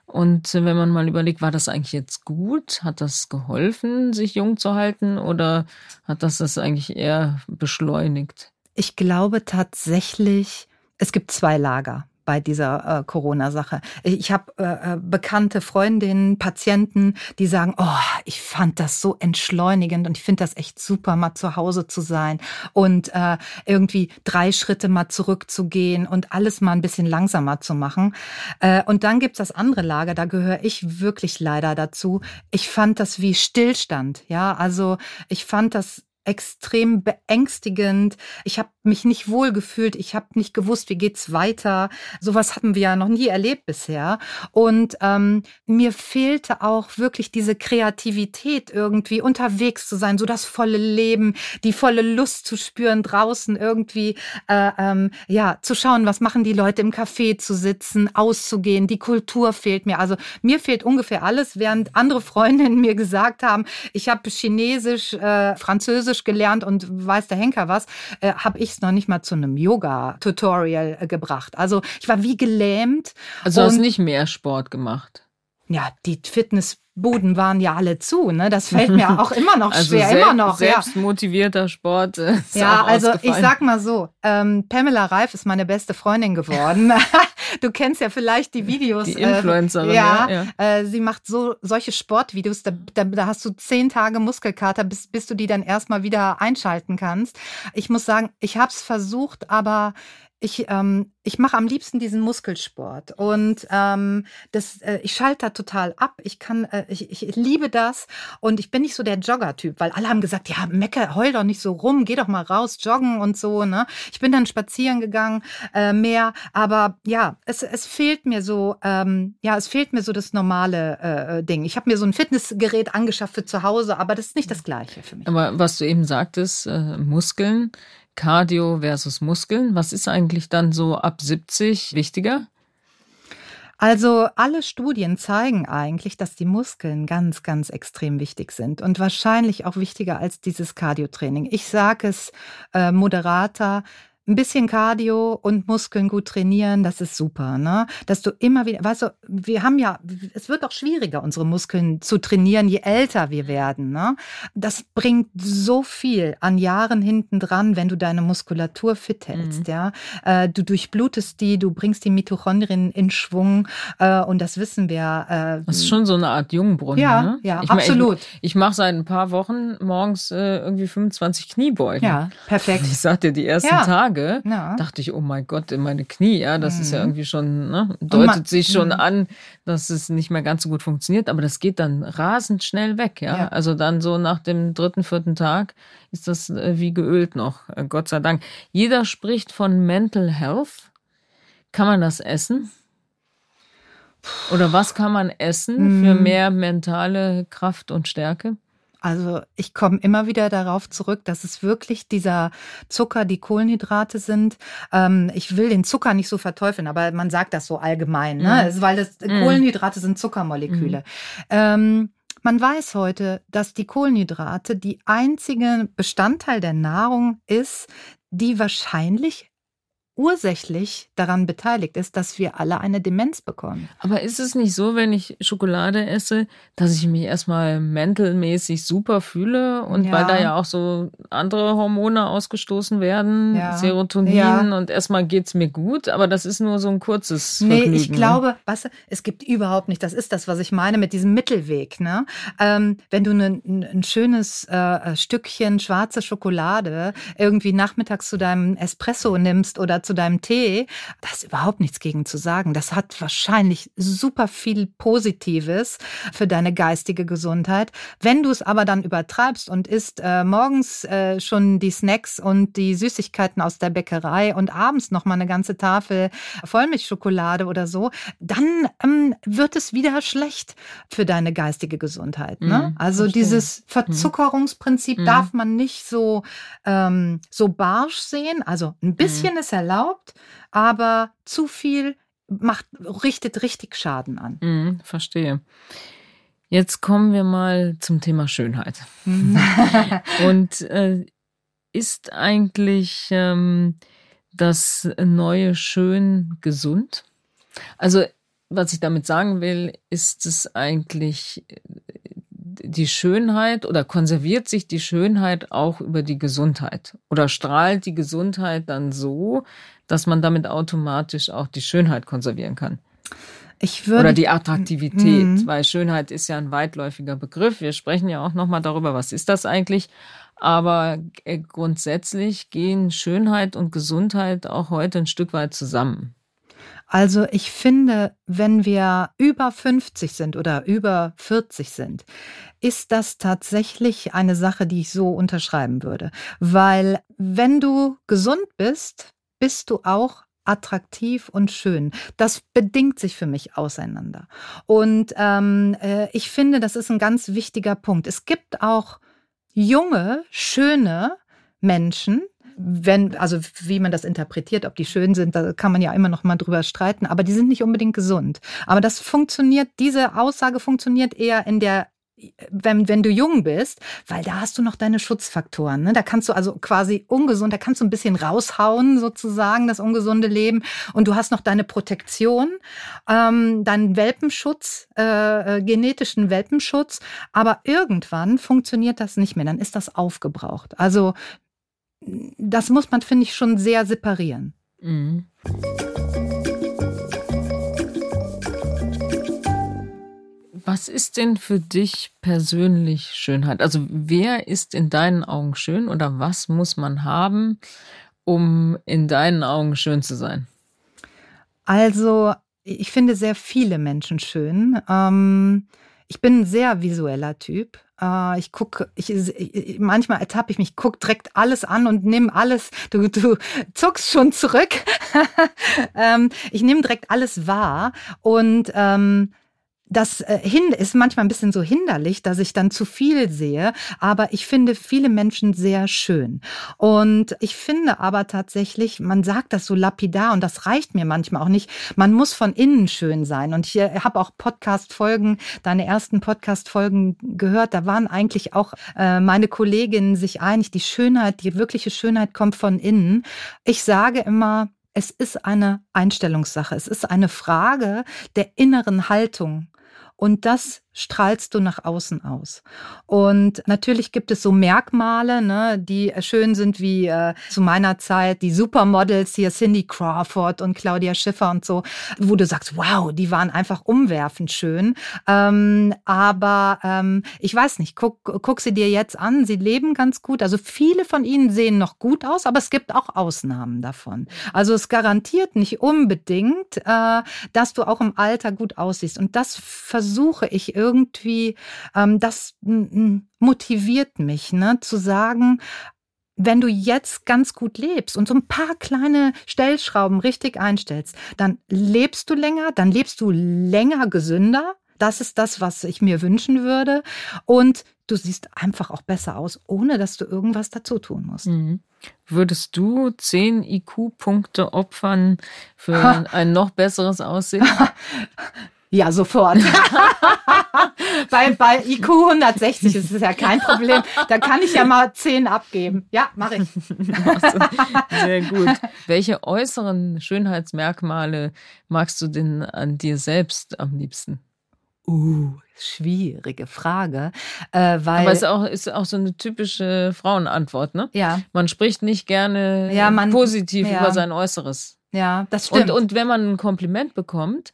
Speaker 2: Und wenn man mal überlegt, war das eigentlich jetzt gut? Hat das geholfen, sich jung zu halten oder hat das das eigentlich eher beschleunigt?
Speaker 1: Ich glaube tatsächlich, es gibt zwei Lager bei dieser äh, Corona-Sache. Ich habe äh, äh, bekannte Freundinnen, Patienten, die sagen, oh, ich fand das so entschleunigend und ich finde das echt super, mal zu Hause zu sein und äh, irgendwie drei Schritte mal zurückzugehen und alles mal ein bisschen langsamer zu machen. Äh, und dann gibt's das andere Lager, da gehöre ich wirklich leider dazu. Ich fand das wie Stillstand, ja, also ich fand das extrem beängstigend. Ich habe mich nicht wohl gefühlt. Ich habe nicht gewusst, wie geht's weiter. Sowas hatten wir ja noch nie erlebt bisher. Und ähm, mir fehlte auch wirklich diese Kreativität irgendwie unterwegs zu sein, so das volle Leben, die volle Lust zu spüren draußen irgendwie, äh, ähm, ja, zu schauen, was machen die Leute im Café zu sitzen, auszugehen. Die Kultur fehlt mir. Also mir fehlt ungefähr alles, während andere Freundinnen mir gesagt haben, ich habe Chinesisch, äh, Französisch Französisch gelernt und weiß der Henker was, äh, habe ich es noch nicht mal zu einem Yoga-Tutorial äh, gebracht. Also ich war wie gelähmt.
Speaker 2: Also hast nicht mehr Sport gemacht?
Speaker 1: Ja, die Fitness Buden waren ja alle zu, ne? Das fällt mir auch immer noch
Speaker 2: also
Speaker 1: schwer,
Speaker 2: selbst,
Speaker 1: immer noch.
Speaker 2: Selbstmotivierter
Speaker 1: ja.
Speaker 2: Sport. Äh, ist
Speaker 1: ja, also ich sag mal so, ähm, Pamela Reif ist meine beste Freundin geworden. du kennst ja vielleicht die Videos.
Speaker 2: Die Influencerin.
Speaker 1: Äh, ja, ja. Äh, sie macht so solche Sportvideos, da, da, da hast du zehn Tage Muskelkater, bis, bis du die dann erstmal wieder einschalten kannst. Ich muss sagen, ich habe es versucht, aber ich, ähm, ich mache am liebsten diesen Muskelsport und ähm, das, äh, ich schalte da total ab. Ich kann, äh, ich, ich liebe das und ich bin nicht so der Jogger-Typ, weil alle haben gesagt, ja, Mecke, heul doch nicht so rum, geh doch mal raus, joggen und so. Ne? Ich bin dann spazieren gegangen, äh, mehr, aber ja, es, es fehlt mir so, ähm, ja, es fehlt mir so das normale äh, äh Ding. Ich habe mir so ein Fitnessgerät angeschafft für zu Hause, aber das ist nicht das Gleiche für mich.
Speaker 2: Aber was du eben sagtest, äh, Muskeln Cardio versus Muskeln. Was ist eigentlich dann so ab 70 wichtiger?
Speaker 1: Also alle Studien zeigen eigentlich, dass die Muskeln ganz, ganz extrem wichtig sind und wahrscheinlich auch wichtiger als dieses Cardio-Training. Ich sage es äh, moderater, ein bisschen Cardio und Muskeln gut trainieren, das ist super, ne? Dass du immer wieder, weißt du, wir haben ja, es wird auch schwieriger, unsere Muskeln zu trainieren, je älter wir werden, ne? Das bringt so viel an Jahren hinten dran, wenn du deine Muskulatur fit hältst, mhm. ja? Äh, du durchblutest die, du bringst die Mitochondrien in Schwung äh, und das wissen wir.
Speaker 2: Äh, das ist schon so eine Art Jungbrunnen,
Speaker 1: ja,
Speaker 2: ne?
Speaker 1: Ja, ich absolut.
Speaker 2: ich, ich mache seit ein paar Wochen morgens äh, irgendwie 25 Kniebeugen.
Speaker 1: Ja, perfekt.
Speaker 2: Ich sagte die ersten ja. Tage Tage, ja. dachte ich, oh mein Gott, in meine Knie, ja, das mhm. ist ja mhm. irgendwie schon, ne, deutet man, sich schon mhm. an, dass es nicht mehr ganz so gut funktioniert, aber das geht dann rasend schnell weg, ja. ja. Also dann so nach dem dritten, vierten Tag ist das äh, wie geölt noch, äh, Gott sei Dank. Jeder spricht von Mental Health. Kann man das essen? Oder was kann man essen für mehr mentale Kraft und Stärke?
Speaker 1: Also ich komme immer wieder darauf zurück, dass es wirklich dieser Zucker, die Kohlenhydrate sind. Ähm, ich will den Zucker nicht so verteufeln, aber man sagt das so allgemein, ne? Mhm. weil das mhm. Kohlenhydrate sind Zuckermoleküle. Mhm. Ähm, man weiß heute, dass die Kohlenhydrate die einzige Bestandteil der Nahrung ist, die wahrscheinlich ursächlich daran beteiligt ist, dass wir alle eine Demenz bekommen.
Speaker 2: Aber ist es nicht so, wenn ich Schokolade esse, dass ich mich erstmal mentalmäßig super fühle und ja. weil da ja auch so andere Hormone ausgestoßen werden, ja. Serotonin ja. und erstmal geht's mir gut, aber das ist nur so ein kurzes Vergnügen.
Speaker 1: Nee, ich ne? glaube, was, es gibt überhaupt nicht, das ist das, was ich meine mit diesem Mittelweg. Ne? Ähm, wenn du ne, ein, ein schönes äh, Stückchen schwarze Schokolade irgendwie nachmittags zu deinem Espresso nimmst oder zu deinem Tee, da ist überhaupt nichts gegen zu sagen. Das hat wahrscheinlich super viel Positives für deine geistige Gesundheit. Wenn du es aber dann übertreibst und isst äh, morgens äh, schon die Snacks und die Süßigkeiten aus der Bäckerei und abends noch mal eine ganze Tafel Vollmilchschokolade oder so, dann ähm, wird es wieder schlecht für deine geistige Gesundheit. Ne? Mhm, also verstehe. dieses mhm. Verzuckerungsprinzip mhm. darf man nicht so ähm, so barsch sehen. Also ein bisschen mhm. ist erlaubt erlaubt, aber zu viel macht, richtet richtig Schaden an.
Speaker 2: Mhm, verstehe. Jetzt kommen wir mal zum Thema Schönheit. Und äh, ist eigentlich ähm, das neue Schön gesund? Also, was ich damit sagen will, ist es eigentlich die Schönheit oder konserviert sich die Schönheit auch über die Gesundheit? Oder strahlt die Gesundheit dann so, dass man damit automatisch auch die Schönheit konservieren kann?
Speaker 1: Ich würde,
Speaker 2: oder die Attraktivität, mhm. weil Schönheit ist ja ein weitläufiger Begriff. Wir sprechen ja auch nochmal darüber, was ist das eigentlich? Aber äh, grundsätzlich gehen Schönheit und Gesundheit auch heute ein Stück weit zusammen.
Speaker 1: Also ich finde, wenn wir über 50 sind oder über 40 sind, ist das tatsächlich eine Sache, die ich so unterschreiben würde. Weil wenn du gesund bist, bist du auch attraktiv und schön. Das bedingt sich für mich auseinander. Und ähm, äh, ich finde, das ist ein ganz wichtiger Punkt. Es gibt auch junge, schöne Menschen, wenn, also wie man das interpretiert, ob die schön sind, da kann man ja immer noch mal drüber streiten, aber die sind nicht unbedingt gesund. Aber das funktioniert, diese Aussage funktioniert eher in der wenn, wenn du jung bist, weil da hast du noch deine Schutzfaktoren. Ne? Da kannst du also quasi ungesund, da kannst du ein bisschen raushauen, sozusagen, das ungesunde Leben. Und du hast noch deine Protektion, ähm, deinen Welpenschutz, äh, äh, genetischen Welpenschutz. Aber irgendwann funktioniert das nicht mehr. Dann ist das aufgebraucht. Also das muss man, finde ich, schon sehr separieren. Mhm.
Speaker 2: Was ist denn für dich persönlich Schönheit? Also wer ist in deinen Augen schön oder was muss man haben, um in deinen Augen schön zu sein?
Speaker 1: Also ich finde sehr viele Menschen schön. Ähm, ich bin ein sehr visueller Typ. Äh, ich gucke, ich, manchmal ertappe ich mich, gucke direkt alles an und nehme alles, du, du zuckst schon zurück. ähm, ich nehme direkt alles wahr und ähm, das äh, ist manchmal ein bisschen so hinderlich, dass ich dann zu viel sehe, aber ich finde viele Menschen sehr schön. Und ich finde aber tatsächlich, man sagt das so lapidar und das reicht mir manchmal auch nicht, man muss von innen schön sein. Und ich äh, habe auch Podcast-Folgen, deine ersten Podcast-Folgen gehört, da waren eigentlich auch äh, meine Kolleginnen sich einig, die Schönheit, die wirkliche Schönheit kommt von innen. Ich sage immer, es ist eine Einstellungssache. Es ist eine Frage der inneren Haltung. Und das strahlst du nach außen aus. Und natürlich gibt es so Merkmale, ne, die schön sind wie äh, zu meiner Zeit die Supermodels hier Cindy Crawford und Claudia Schiffer und so, wo du sagst, wow, die waren einfach umwerfend schön. Ähm, aber ähm, ich weiß nicht, guck, guck sie dir jetzt an, sie leben ganz gut. Also viele von ihnen sehen noch gut aus, aber es gibt auch Ausnahmen davon. Also es garantiert nicht unbedingt, äh, dass du auch im Alter gut aussiehst. Und das versuche ich ähm, das motiviert mich, ne, zu sagen, wenn du jetzt ganz gut lebst und so ein paar kleine Stellschrauben richtig einstellst, dann lebst du länger, dann lebst du länger gesünder. Das ist das, was ich mir wünschen würde. Und du siehst einfach auch besser aus, ohne dass du irgendwas dazu tun musst. Mhm.
Speaker 2: Würdest du zehn IQ-Punkte opfern für ein noch besseres Aussehen?
Speaker 1: Ja, sofort. bei, bei IQ 160 ist es ja kein Problem. Da kann ich ja mal 10 abgeben. Ja, mache ich.
Speaker 2: Sehr gut. Welche äußeren Schönheitsmerkmale magst du denn an dir selbst am liebsten?
Speaker 1: Uh, schwierige Frage. Äh, weil
Speaker 2: Aber es ist auch, ist auch so eine typische Frauenantwort, ne?
Speaker 1: Ja.
Speaker 2: Man spricht nicht gerne ja, man, positiv ja. über sein Äußeres.
Speaker 1: Ja, das stimmt.
Speaker 2: Und, und wenn man ein Kompliment bekommt,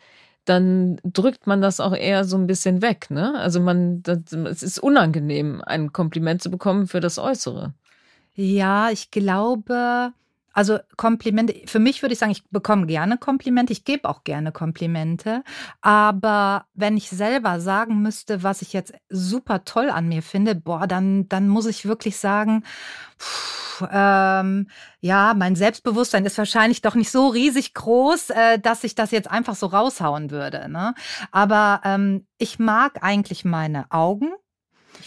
Speaker 2: dann drückt man das auch eher so ein bisschen weg. Ne? Also man, das, es ist unangenehm, ein Kompliment zu bekommen für das Äußere.
Speaker 1: Ja, ich glaube, also Komplimente, für mich würde ich sagen, ich bekomme gerne Komplimente, ich gebe auch gerne Komplimente, aber wenn ich selber sagen müsste, was ich jetzt super toll an mir finde, boah, dann, dann muss ich wirklich sagen, pff, ähm, ja, mein Selbstbewusstsein ist wahrscheinlich doch nicht so riesig groß, äh, dass ich das jetzt einfach so raushauen würde. Ne? Aber ähm, ich mag eigentlich meine Augen.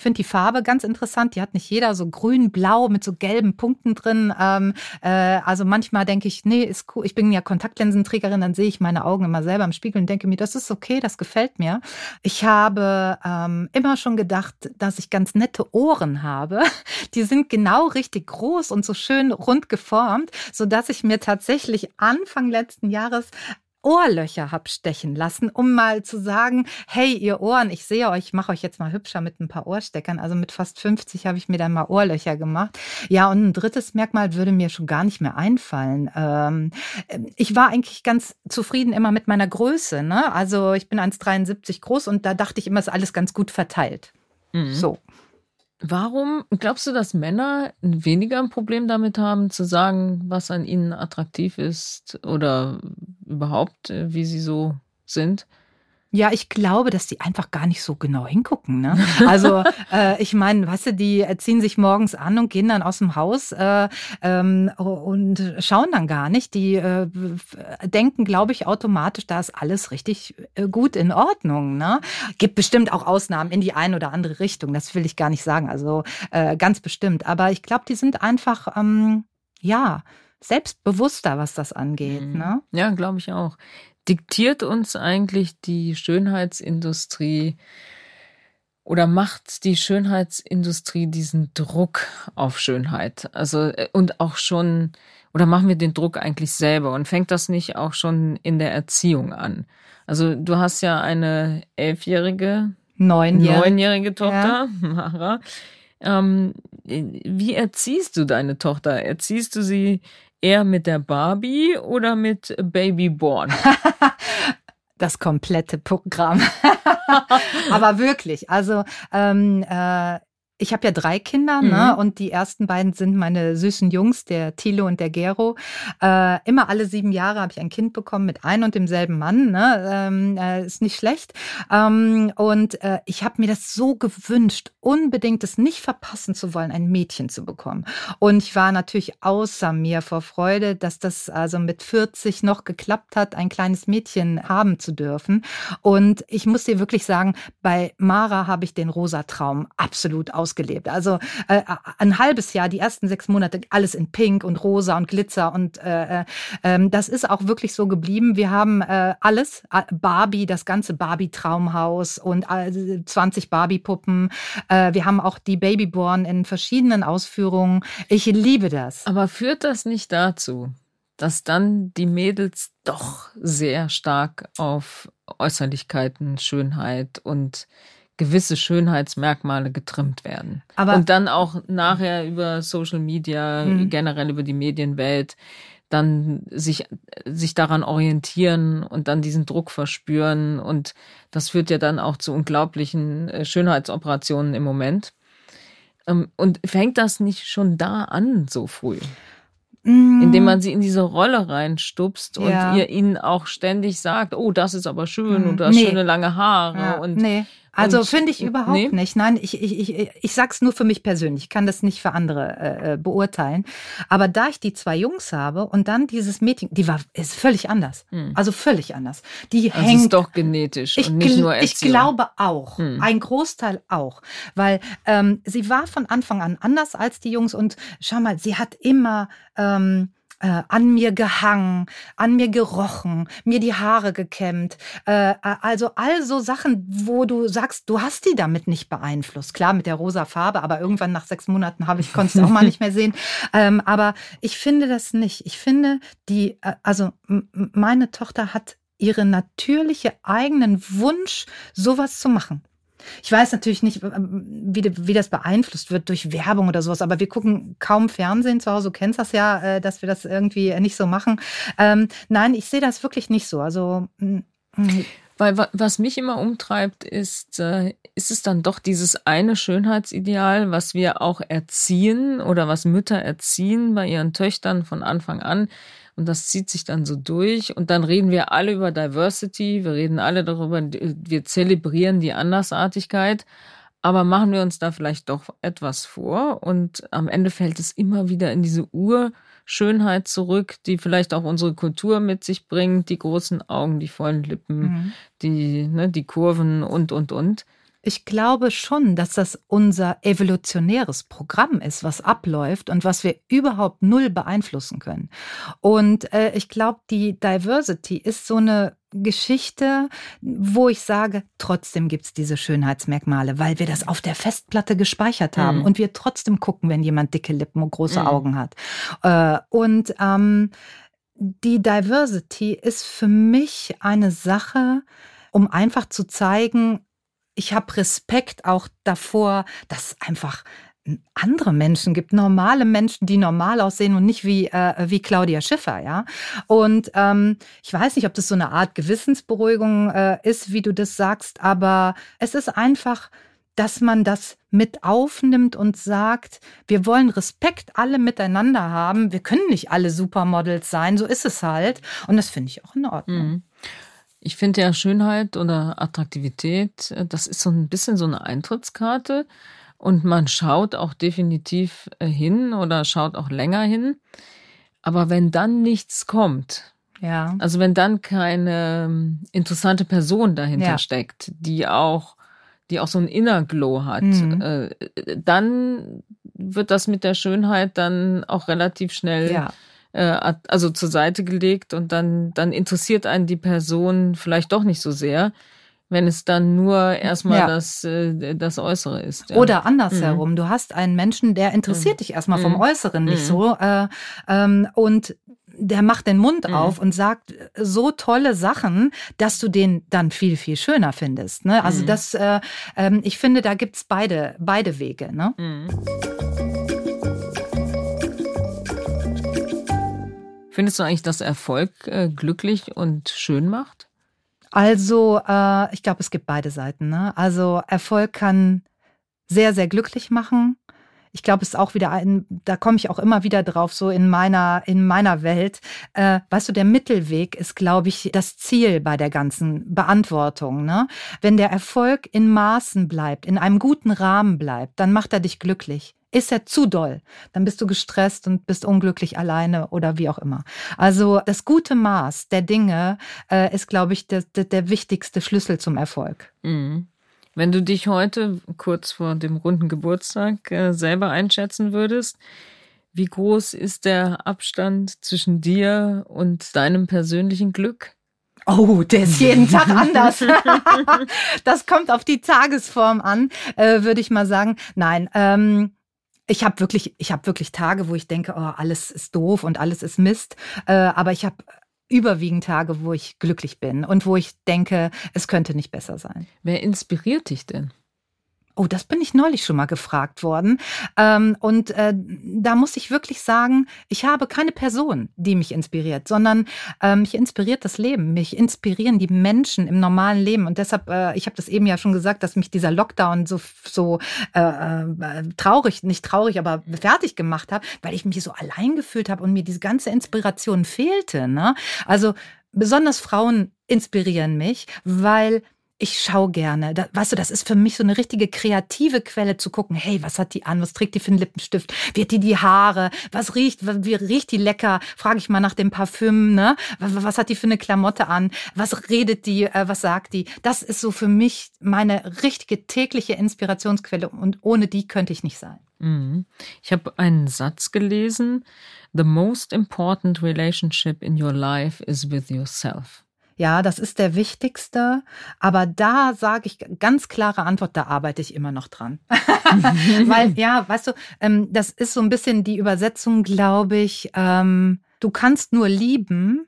Speaker 1: Ich finde die Farbe ganz interessant. Die hat nicht jeder so grün-blau mit so gelben Punkten drin. Ähm, äh, also manchmal denke ich, nee, ist cool. Ich bin ja Kontaktlinsenträgerin, dann sehe ich meine Augen immer selber im Spiegel und denke mir, das ist okay, das gefällt mir. Ich habe ähm, immer schon gedacht, dass ich ganz nette Ohren habe. Die sind genau richtig groß und so schön rund geformt, so dass ich mir tatsächlich Anfang letzten Jahres Ohrlöcher hab stechen lassen, um mal zu sagen, hey, ihr Ohren, ich sehe euch, ich mache euch jetzt mal hübscher mit ein paar Ohrsteckern. Also mit fast 50 habe ich mir dann mal Ohrlöcher gemacht. Ja, und ein drittes Merkmal würde mir schon gar nicht mehr einfallen. Ähm, ich war eigentlich ganz zufrieden immer mit meiner Größe. Ne? Also ich bin 1,73 groß und da dachte ich immer, ist alles ganz gut verteilt. Mhm. So.
Speaker 2: Warum glaubst du, dass Männer weniger ein Problem damit haben, zu sagen, was an ihnen attraktiv ist oder überhaupt, äh, wie sie so sind?
Speaker 1: Ja, ich glaube, dass die einfach gar nicht so genau hingucken. Ne? Also äh, ich meine, weißt du, die ziehen sich morgens an und gehen dann aus dem Haus äh, ähm, und schauen dann gar nicht. Die äh, denken, glaube ich, automatisch, da ist alles richtig äh, gut in Ordnung. Ne? Gibt bestimmt auch Ausnahmen in die eine oder andere Richtung. Das will ich gar nicht sagen. Also äh, ganz bestimmt. Aber ich glaube, die sind einfach, ähm, ja, selbstbewusster, was das angeht. Mhm. Ne?
Speaker 2: Ja, glaube ich auch diktiert uns eigentlich die Schönheitsindustrie oder macht die Schönheitsindustrie diesen Druck auf Schönheit? Also äh, und auch schon oder machen wir den Druck eigentlich selber und fängt das nicht auch schon in der Erziehung an? Also du hast ja eine elfjährige,
Speaker 1: neunjährige,
Speaker 2: neunjährige Tochter, ja. Mara. Ähm, wie erziehst du deine Tochter? Erziehst du sie Eher mit der Barbie oder mit Babyborn?
Speaker 1: das komplette Programm. Aber wirklich, also ähm, äh, ich habe ja drei Kinder, ne? mhm. ne? Und die ersten beiden sind meine süßen Jungs, der Thilo und der Gero. Äh, immer alle sieben Jahre habe ich ein Kind bekommen mit ein und demselben Mann. Ne? Ähm, äh, ist nicht schlecht. Ähm, und äh, ich habe mir das so gewünscht, unbedingt es nicht verpassen zu wollen, ein Mädchen zu bekommen. Und ich war natürlich außer mir vor Freude, dass das also mit 40 noch geklappt hat, ein kleines Mädchen haben zu dürfen. Und ich muss dir wirklich sagen, bei Mara habe ich den rosa Traum absolut aus ausgelebt. Also äh, ein halbes Jahr, die ersten sechs Monate, alles in Pink und Rosa und Glitzer und äh, äh, das ist auch wirklich so geblieben. Wir haben äh, alles, Barbie, das ganze Barbie-Traumhaus und äh, 20 Barbie-Puppen. Äh, wir haben auch die Babyborn in verschiedenen Ausführungen. Ich liebe das.
Speaker 2: Aber führt das nicht dazu, dass dann die Mädels doch sehr stark auf Äußerlichkeiten, Schönheit und gewisse Schönheitsmerkmale getrimmt werden. Aber und dann auch nachher über Social Media, mhm. generell über die Medienwelt, dann sich, sich daran orientieren und dann diesen Druck verspüren. Und das führt ja dann auch zu unglaublichen äh, Schönheitsoperationen im Moment. Ähm, und fängt das nicht schon da an, so früh? Indem man sie in diese Rolle reinstupst und ja. ihr ihnen auch ständig sagt, oh, das ist aber schön und du hast nee. schöne lange Haare ja, und
Speaker 1: nee. Also finde ich überhaupt nee. nicht. Nein, ich, ich, ich, ich sag's nur für mich persönlich. Ich kann das nicht für andere äh, äh, beurteilen. Aber da ich die zwei Jungs habe und dann dieses Mädchen, die war ist völlig anders. Hm. Also völlig anders. Die
Speaker 2: das
Speaker 1: hängt.
Speaker 2: ist doch genetisch ich, und nicht nur Erziehung.
Speaker 1: Ich glaube auch. Hm. Ein Großteil auch. Weil ähm, sie war von Anfang an anders als die Jungs und schau mal, sie hat immer. Ähm, äh, an mir gehangen, an mir gerochen, mir die Haare gekämmt. Äh, also all so Sachen, wo du sagst, du hast die damit nicht beeinflusst. Klar, mit der rosa Farbe, aber irgendwann nach sechs Monaten habe ich, konnte es auch mal nicht mehr sehen. Ähm, aber ich finde das nicht. Ich finde, die, äh, also meine Tochter hat ihre natürliche eigenen Wunsch, sowas zu machen. Ich weiß natürlich nicht, wie, wie das beeinflusst wird durch Werbung oder sowas, aber wir gucken kaum Fernsehen zu Hause. Du kennst das ja, äh, dass wir das irgendwie nicht so machen. Ähm, nein, ich sehe das wirklich nicht so. Also.
Speaker 2: Weil was mich immer umtreibt, ist, äh, ist es dann doch dieses eine Schönheitsideal, was wir auch erziehen oder was Mütter erziehen bei ihren Töchtern von Anfang an, und das zieht sich dann so durch. Und dann reden wir alle über Diversity. Wir reden alle darüber, wir zelebrieren die Andersartigkeit. Aber machen wir uns da vielleicht doch etwas vor. Und am Ende fällt es immer wieder in diese Urschönheit zurück, die vielleicht auch unsere Kultur mit sich bringt. Die großen Augen, die vollen Lippen, mhm. die, ne, die Kurven und, und, und.
Speaker 1: Ich glaube schon, dass das unser evolutionäres Programm ist, was abläuft und was wir überhaupt null beeinflussen können. Und äh, ich glaube, die Diversity ist so eine Geschichte, wo ich sage, trotzdem gibt's diese Schönheitsmerkmale, weil wir das auf der Festplatte gespeichert haben mhm. und wir trotzdem gucken, wenn jemand dicke Lippen und große mhm. Augen hat. Äh, und ähm, die Diversity ist für mich eine Sache, um einfach zu zeigen, ich habe Respekt auch davor, dass einfach andere Menschen gibt, normale Menschen, die normal aussehen und nicht wie, äh, wie Claudia Schiffer, ja. Und ähm, ich weiß nicht, ob das so eine Art Gewissensberuhigung äh, ist, wie du das sagst, aber es ist einfach dass man das mit aufnimmt und sagt, wir wollen Respekt alle miteinander haben. Wir können nicht alle Supermodels sein, so ist es halt. Und das finde ich auch in Ordnung. Mhm.
Speaker 2: Ich finde ja Schönheit oder Attraktivität, äh, das ist so ein bisschen so eine Eintrittskarte. Und man schaut auch definitiv äh, hin oder schaut auch länger hin. Aber wenn dann nichts kommt, ja. also wenn dann keine ähm, interessante Person dahinter ja. steckt, die auch, die auch so ein Inner Glow hat, mhm. äh, dann wird das mit der Schönheit dann auch relativ schnell ja äh, also zur Seite gelegt und dann, dann interessiert einen die Person vielleicht doch nicht so sehr wenn es dann nur erstmal ja. das, äh, das Äußere ist.
Speaker 1: Ja. Oder andersherum. Mhm. Du hast einen Menschen, der interessiert mhm. dich erstmal vom mhm. Äußeren nicht mhm. so. Äh, ähm, und der macht den Mund mhm. auf und sagt so tolle Sachen, dass du den dann viel, viel schöner findest. Ne? Also mhm. das, äh, äh, ich finde, da gibt's beide, beide Wege. Ne?
Speaker 2: Findest du eigentlich, dass Erfolg äh, glücklich und schön macht?
Speaker 1: Also, äh, ich glaube, es gibt beide Seiten. Ne? Also, Erfolg kann sehr, sehr glücklich machen. Ich glaube, es ist auch wieder ein, da komme ich auch immer wieder drauf, so in meiner, in meiner Welt. Äh, weißt du, der Mittelweg ist, glaube ich, das Ziel bei der ganzen Beantwortung. Ne? Wenn der Erfolg in Maßen bleibt, in einem guten Rahmen bleibt, dann macht er dich glücklich. Ist er zu doll, dann bist du gestresst und bist unglücklich alleine oder wie auch immer. Also das gute Maß der Dinge äh, ist, glaube ich, der, der, der, wichtigste Schlüssel zum Erfolg.
Speaker 2: Mhm. Wenn du dich heute kurz vor dem runden Geburtstag äh, selber einschätzen würdest, wie groß ist der Abstand zwischen dir und deinem persönlichen Glück?
Speaker 1: Oh, der ist jeden Tag anders. das kommt auf die Tagesform an, äh, würde ich mal sagen. Nein, ähm, ich habe wirklich, ich habe wirklich Tage, wo ich denke, oh, alles ist doof und alles ist Mist. Äh, aber ich habe überwiegend Tage, wo ich glücklich bin und wo ich denke, es könnte nicht besser sein.
Speaker 2: Wer inspiriert dich denn?
Speaker 1: Oh, das bin ich neulich schon mal gefragt worden. Ähm, und äh, da muss ich wirklich sagen, ich habe keine Person, die mich inspiriert, sondern äh, mich inspiriert das Leben. Mich inspirieren die Menschen im normalen Leben. Und deshalb, äh, ich habe das eben ja schon gesagt, dass mich dieser Lockdown so, so äh, äh, traurig, nicht traurig, aber fertig gemacht hat, weil ich mich so allein gefühlt habe und mir diese ganze Inspiration fehlte. Ne? Also besonders Frauen inspirieren mich, weil ich schaue gerne. Da, weißt du, das ist für mich so eine richtige kreative Quelle zu gucken. Hey, was hat die an? Was trägt die für einen Lippenstift? Hat die die Haare? Was riecht? Wie riecht die lecker? Frage ich mal nach dem Parfüm. Ne? Was hat die für eine Klamotte an? Was redet die? Äh, was sagt die? Das ist so für mich meine richtige tägliche Inspirationsquelle und ohne die könnte ich nicht sein.
Speaker 2: Mhm. Ich habe einen Satz gelesen. The most important relationship in your life is with yourself.
Speaker 1: Ja, das ist der wichtigste. Aber da sage ich ganz klare Antwort, da arbeite ich immer noch dran. Weil, ja, weißt du, ähm, das ist so ein bisschen die Übersetzung, glaube ich. Ähm, du kannst nur lieben,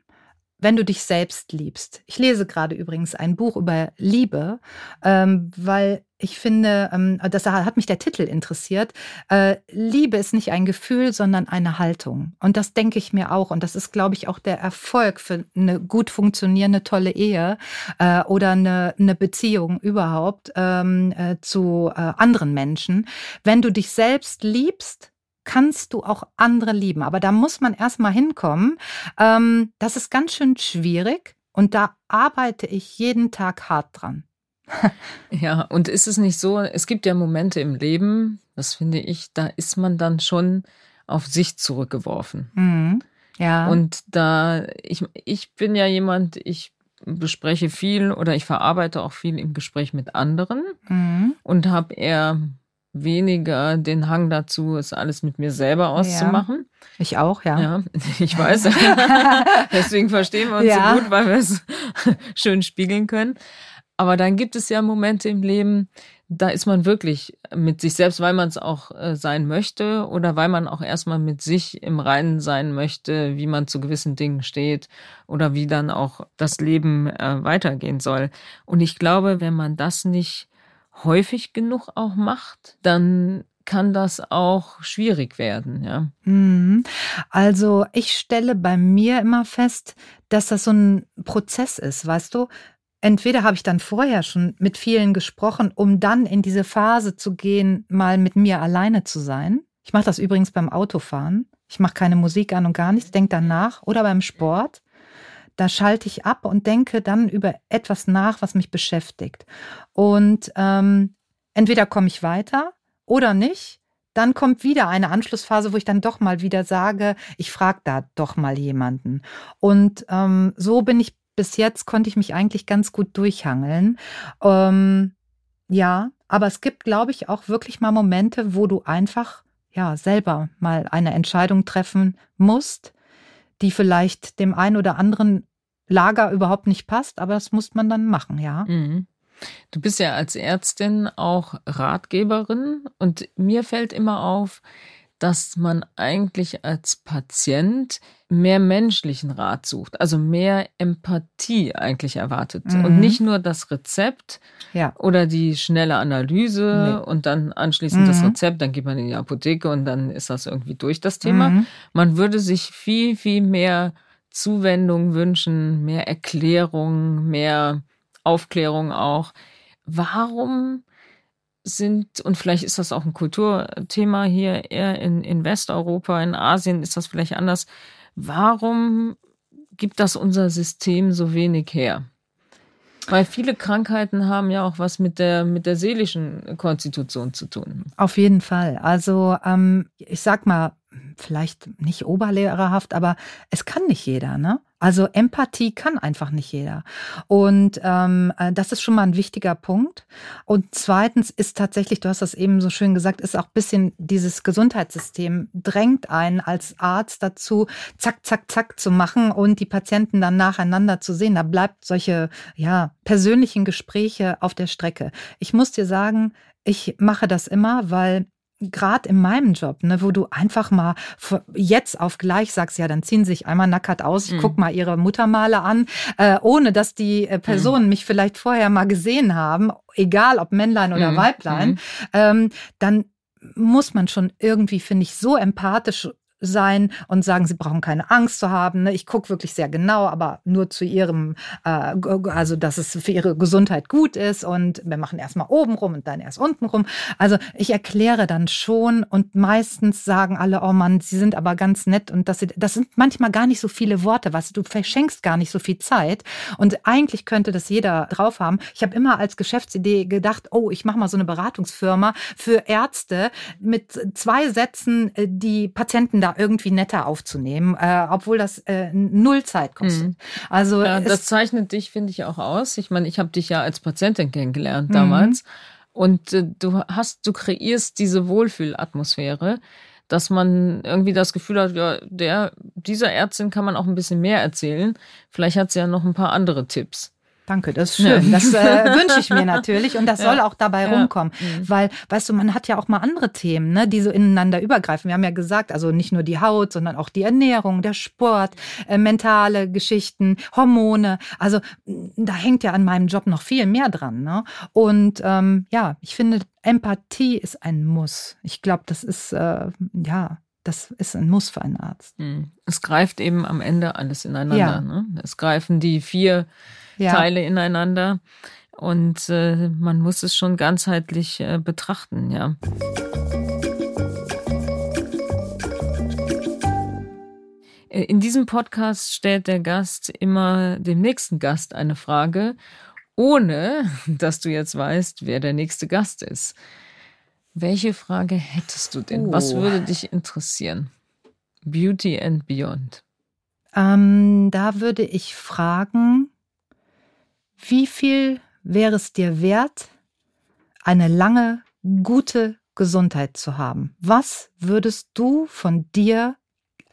Speaker 1: wenn du dich selbst liebst. Ich lese gerade übrigens ein Buch über Liebe, ähm, weil ich finde, ähm, das hat mich der Titel interessiert. Äh, Liebe ist nicht ein Gefühl, sondern eine Haltung. Und das denke ich mir auch. Und das ist, glaube ich, auch der Erfolg für eine gut funktionierende, tolle Ehe äh, oder eine, eine Beziehung überhaupt ähm, äh, zu äh, anderen Menschen. Wenn du dich selbst liebst, kannst du auch andere lieben. Aber da muss man erstmal hinkommen. Ähm, das ist ganz schön schwierig. Und da arbeite ich jeden Tag hart dran.
Speaker 2: ja, und ist es nicht so, es gibt ja Momente im Leben, das finde ich, da ist man dann schon auf sich zurückgeworfen. Mhm. Ja. Und da, ich, ich bin ja jemand, ich bespreche viel oder ich verarbeite auch viel im Gespräch mit anderen mhm. und habe eher weniger den Hang dazu, es alles mit mir selber auszumachen.
Speaker 1: Ja, ich auch, ja.
Speaker 2: Ja, ich weiß. Deswegen verstehen wir uns ja. so gut, weil wir es schön spiegeln können. Aber dann gibt es ja Momente im Leben, da ist man wirklich mit sich selbst, weil man es auch äh, sein möchte oder weil man auch erstmal mit sich im Reinen sein möchte, wie man zu gewissen Dingen steht oder wie dann auch das Leben äh, weitergehen soll. Und ich glaube, wenn man das nicht häufig genug auch macht, dann kann das auch schwierig werden, ja.
Speaker 1: Mhm. Also ich stelle bei mir immer fest, dass das so ein Prozess ist, weißt du? Entweder habe ich dann vorher schon mit vielen gesprochen, um dann in diese Phase zu gehen, mal mit mir alleine zu sein. Ich mache das übrigens beim Autofahren. Ich mache keine Musik an und gar nichts, denke danach. Oder beim Sport. Da schalte ich ab und denke dann über etwas nach, was mich beschäftigt. Und ähm, entweder komme ich weiter oder nicht. Dann kommt wieder eine Anschlussphase, wo ich dann doch mal wieder sage, ich frage da doch mal jemanden. Und ähm, so bin ich bis jetzt, konnte ich mich eigentlich ganz gut durchhangeln. Ähm, ja, aber es gibt, glaube ich, auch wirklich mal Momente, wo du einfach ja selber mal eine Entscheidung treffen musst, die vielleicht dem einen oder anderen Lager überhaupt nicht passt, aber das muss man dann machen, ja. Mhm.
Speaker 2: Du bist ja als Ärztin auch Ratgeberin und mir fällt immer auf, dass man eigentlich als Patient mehr menschlichen Rat sucht, also mehr Empathie eigentlich erwartet mhm. und nicht nur das Rezept ja. oder die schnelle Analyse nee. und dann anschließend mhm. das Rezept, dann geht man in die Apotheke und dann ist das irgendwie durch das Thema. Mhm. Man würde sich viel, viel mehr Zuwendung wünschen, mehr Erklärung, mehr Aufklärung auch. Warum sind, und vielleicht ist das auch ein Kulturthema hier eher in, in Westeuropa, in Asien ist das vielleicht anders. Warum gibt das unser System so wenig her? Weil viele Krankheiten haben ja auch was mit der, mit der seelischen Konstitution zu tun.
Speaker 1: Auf jeden Fall. Also ähm, ich sag mal, vielleicht nicht oberlehrerhaft, aber es kann nicht jeder, ne? Also Empathie kann einfach nicht jeder. Und ähm, äh, das ist schon mal ein wichtiger Punkt. Und zweitens ist tatsächlich, du hast das eben so schön gesagt, ist auch ein bisschen dieses Gesundheitssystem drängt einen als Arzt dazu, zack, zack, zack zu machen und die Patienten dann nacheinander zu sehen. Da bleibt solche, ja, persönlichen Gespräche auf der Strecke. Ich muss dir sagen, ich mache das immer, weil gerade in meinem Job, ne, wo du einfach mal jetzt auf gleich sagst, ja, dann ziehen sie sich einmal nackert aus, ich mhm. guck mal ihre Muttermale an, äh, ohne dass die äh, Personen mhm. mich vielleicht vorher mal gesehen haben, egal ob Männlein oder mhm. Weiblein, mhm. ähm, dann muss man schon irgendwie, finde ich, so empathisch sein und sagen, sie brauchen keine Angst zu haben. Ne? Ich gucke wirklich sehr genau, aber nur zu ihrem, äh, also dass es für ihre Gesundheit gut ist und wir machen erstmal oben rum und dann erst unten rum. Also ich erkläre dann schon und meistens sagen alle, oh Mann, sie sind aber ganz nett und das, das sind manchmal gar nicht so viele Worte, was du verschenkst gar nicht so viel Zeit und eigentlich könnte das jeder drauf haben. Ich habe immer als Geschäftsidee gedacht, oh, ich mache mal so eine Beratungsfirma für Ärzte mit zwei Sätzen, äh, die Patienten da irgendwie netter aufzunehmen, äh, obwohl das äh, null Zeit kostet. Mhm.
Speaker 2: Also ja, das zeichnet dich, finde ich, auch aus. Ich meine, ich habe dich ja als Patientin kennengelernt mhm. damals. Und äh, du hast, du kreierst diese Wohlfühlatmosphäre, dass man irgendwie das Gefühl hat, ja, der, dieser Ärztin kann man auch ein bisschen mehr erzählen. Vielleicht hat sie ja noch ein paar andere Tipps.
Speaker 1: Danke, das ist schön. Ja. Das äh, wünsche ich mir natürlich und das ja. soll auch dabei ja. rumkommen, mhm. weil weißt du, man hat ja auch mal andere Themen, ne, die so ineinander übergreifen. Wir haben ja gesagt, also nicht nur die Haut, sondern auch die Ernährung, der Sport, äh, mentale Geschichten, Hormone. Also da hängt ja an meinem Job noch viel mehr dran. Ne? Und ähm, ja, ich finde, Empathie ist ein Muss. Ich glaube, das ist äh, ja das ist ein Muss für einen Arzt. Mhm.
Speaker 2: Es greift eben am Ende alles ineinander. Ja. Ne? Es greifen die vier ja. Teile ineinander. Und äh, man muss es schon ganzheitlich äh, betrachten, ja. Äh, in diesem Podcast stellt der Gast immer dem nächsten Gast eine Frage, ohne dass du jetzt weißt, wer der nächste Gast ist. Welche Frage hättest du denn? Oh. Was würde dich interessieren? Beauty and Beyond.
Speaker 1: Ähm, da würde ich fragen, wie viel wäre es dir wert, eine lange, gute Gesundheit zu haben? Was würdest du von dir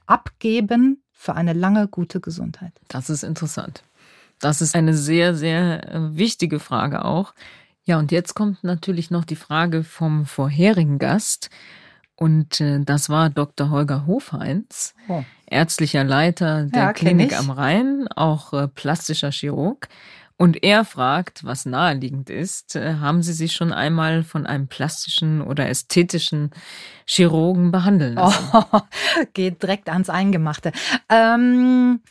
Speaker 1: abgeben für eine lange, gute Gesundheit?
Speaker 2: Das ist interessant. Das ist eine sehr, sehr äh, wichtige Frage auch. Ja, und jetzt kommt natürlich noch die Frage vom vorherigen Gast. Und äh, das war Dr. Holger Hofheinz, oh. ärztlicher Leiter der ja, Klinik am Rhein, auch äh, plastischer Chirurg. Und er fragt, was naheliegend ist, äh, haben Sie sich schon einmal von einem plastischen oder ästhetischen Chirurgen behandeln lassen?
Speaker 1: Oh, geht direkt ans Eingemachte. Ähm,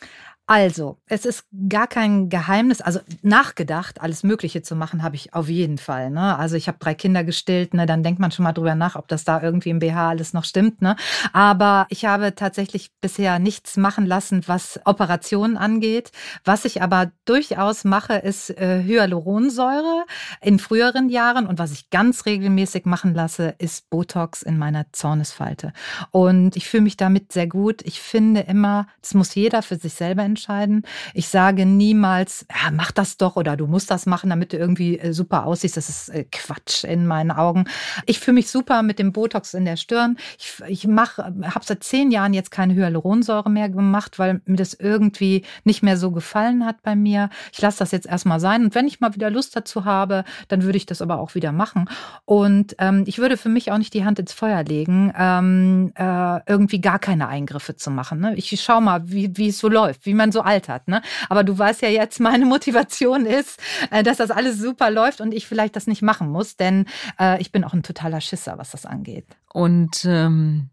Speaker 1: Also, es ist gar kein Geheimnis. Also nachgedacht, alles Mögliche zu machen, habe ich auf jeden Fall. Ne? Also ich habe drei Kinder gestillt, ne? dann denkt man schon mal drüber nach, ob das da irgendwie im BH alles noch stimmt. Ne? Aber ich habe tatsächlich bisher nichts machen lassen, was Operationen angeht. Was ich aber durchaus mache, ist äh, Hyaluronsäure in früheren Jahren. Und was ich ganz regelmäßig machen lasse, ist Botox in meiner Zornesfalte. Und ich fühle mich damit sehr gut. Ich finde immer, das muss jeder für sich selber entscheiden entscheiden. Ich sage niemals, ja, mach das doch oder du musst das machen, damit du irgendwie äh, super aussiehst. Das ist äh, Quatsch in meinen Augen. Ich fühle mich super mit dem Botox in der Stirn. Ich, ich mache, habe seit zehn Jahren jetzt keine Hyaluronsäure mehr gemacht, weil mir das irgendwie nicht mehr so gefallen hat bei mir. Ich lasse das jetzt erstmal sein. Und wenn ich mal wieder Lust dazu habe, dann würde ich das aber auch wieder machen. Und ähm, ich würde für mich auch nicht die Hand ins Feuer legen, ähm, äh, irgendwie gar keine Eingriffe zu machen. Ne? Ich schaue mal, wie, wie es so läuft, wie man so altert. Ne? Aber du weißt ja jetzt, meine Motivation ist, äh, dass das alles super läuft und ich vielleicht das nicht machen muss, denn äh, ich bin auch ein totaler Schisser, was das angeht.
Speaker 2: Und ähm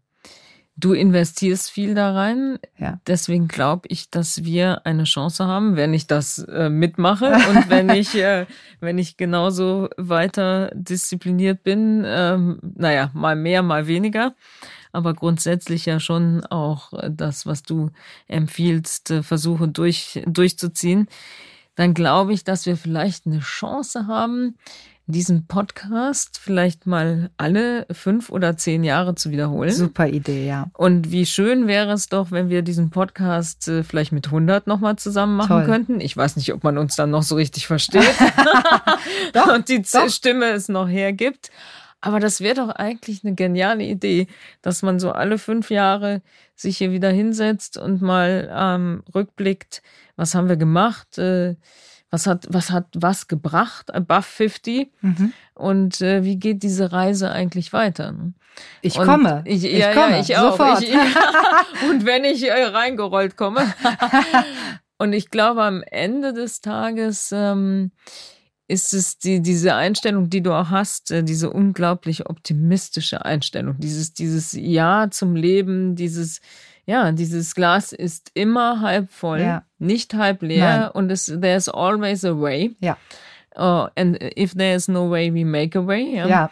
Speaker 2: Du investierst viel da rein. Ja. Deswegen glaube ich, dass wir eine Chance haben, wenn ich das äh, mitmache und wenn ich, äh, wenn ich genauso weiter diszipliniert bin, ähm, naja, mal mehr, mal weniger aber grundsätzlich ja schon auch das, was du empfiehlst, äh, versuche durch, durchzuziehen, dann glaube ich, dass wir vielleicht eine Chance haben, diesen Podcast vielleicht mal alle fünf oder zehn Jahre zu wiederholen.
Speaker 1: Super Idee, ja.
Speaker 2: Und wie schön wäre es doch, wenn wir diesen Podcast äh, vielleicht mit 100 nochmal zusammen machen Toll. könnten. Ich weiß nicht, ob man uns dann noch so richtig versteht. doch, Und die doch. Stimme es noch hergibt. Aber das wäre doch eigentlich eine geniale Idee, dass man so alle fünf Jahre sich hier wieder hinsetzt und mal ähm, rückblickt, was haben wir gemacht, äh, was hat, was hat was gebracht, above 50 mhm. und äh, wie geht diese Reise eigentlich weiter? Ne?
Speaker 1: Ich und komme.
Speaker 2: Ich, ich ja, komme. Ja, ich auch. Sofort. Ich, und wenn ich äh, reingerollt komme. und ich glaube, am Ende des Tages ähm, ist es die, diese Einstellung, die du auch hast, äh, diese unglaublich optimistische Einstellung, dieses, dieses Ja zum Leben, dieses, ja, dieses Glas ist immer halb voll, ja. nicht halb leer Nein. und es, there's always a way.
Speaker 1: Ja.
Speaker 2: Uh, and if there's no way, we make a way. Ja. ja.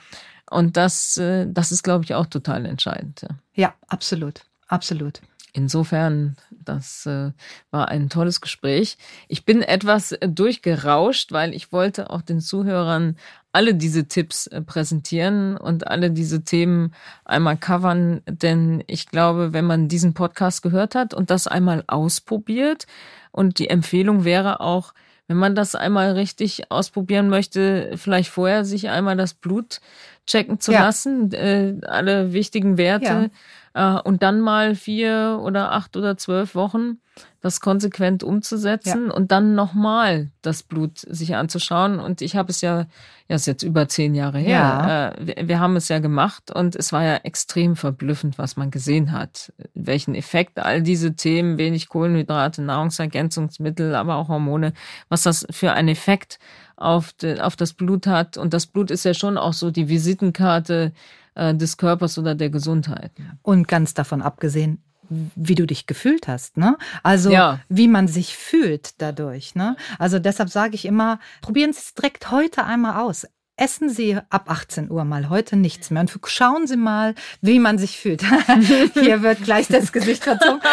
Speaker 2: Und das, äh, das ist, glaube ich, auch total entscheidend.
Speaker 1: Ja, ja absolut. Absolut.
Speaker 2: Insofern, das äh, war ein tolles Gespräch. Ich bin etwas äh, durchgerauscht, weil ich wollte auch den Zuhörern alle diese Tipps äh, präsentieren und alle diese Themen einmal covern, denn ich glaube, wenn man diesen Podcast gehört hat und das einmal ausprobiert und die Empfehlung wäre auch, wenn man das einmal richtig ausprobieren möchte, vielleicht vorher sich einmal das Blut checken zu ja. lassen, äh, alle wichtigen Werte. Ja äh, und dann mal vier oder acht oder zwölf Wochen das konsequent umzusetzen ja. und dann nochmal das Blut sich anzuschauen. Und ich habe es ja, ja, ist jetzt über zehn Jahre her. Ja. Äh, wir, wir, haben es ja gemacht und es war ja extrem verblüffend, was man gesehen hat. Welchen Effekt all diese Themen, wenig Kohlenhydrate, Nahrungsergänzungsmittel, aber auch Hormone, was das für einen Effekt auf, de, auf das Blut hat. Und das Blut ist ja schon auch so die Visitenkarte äh, des Körpers oder der Gesundheit.
Speaker 1: Und ganz davon abgesehen, wie du dich gefühlt hast, ne? Also ja. wie man sich fühlt dadurch, ne? Also deshalb sage ich immer, probieren Sie es direkt heute einmal aus. Essen Sie ab 18 Uhr mal heute nichts mehr und schauen Sie mal, wie man sich fühlt. Hier wird gleich das Gesicht verzogen.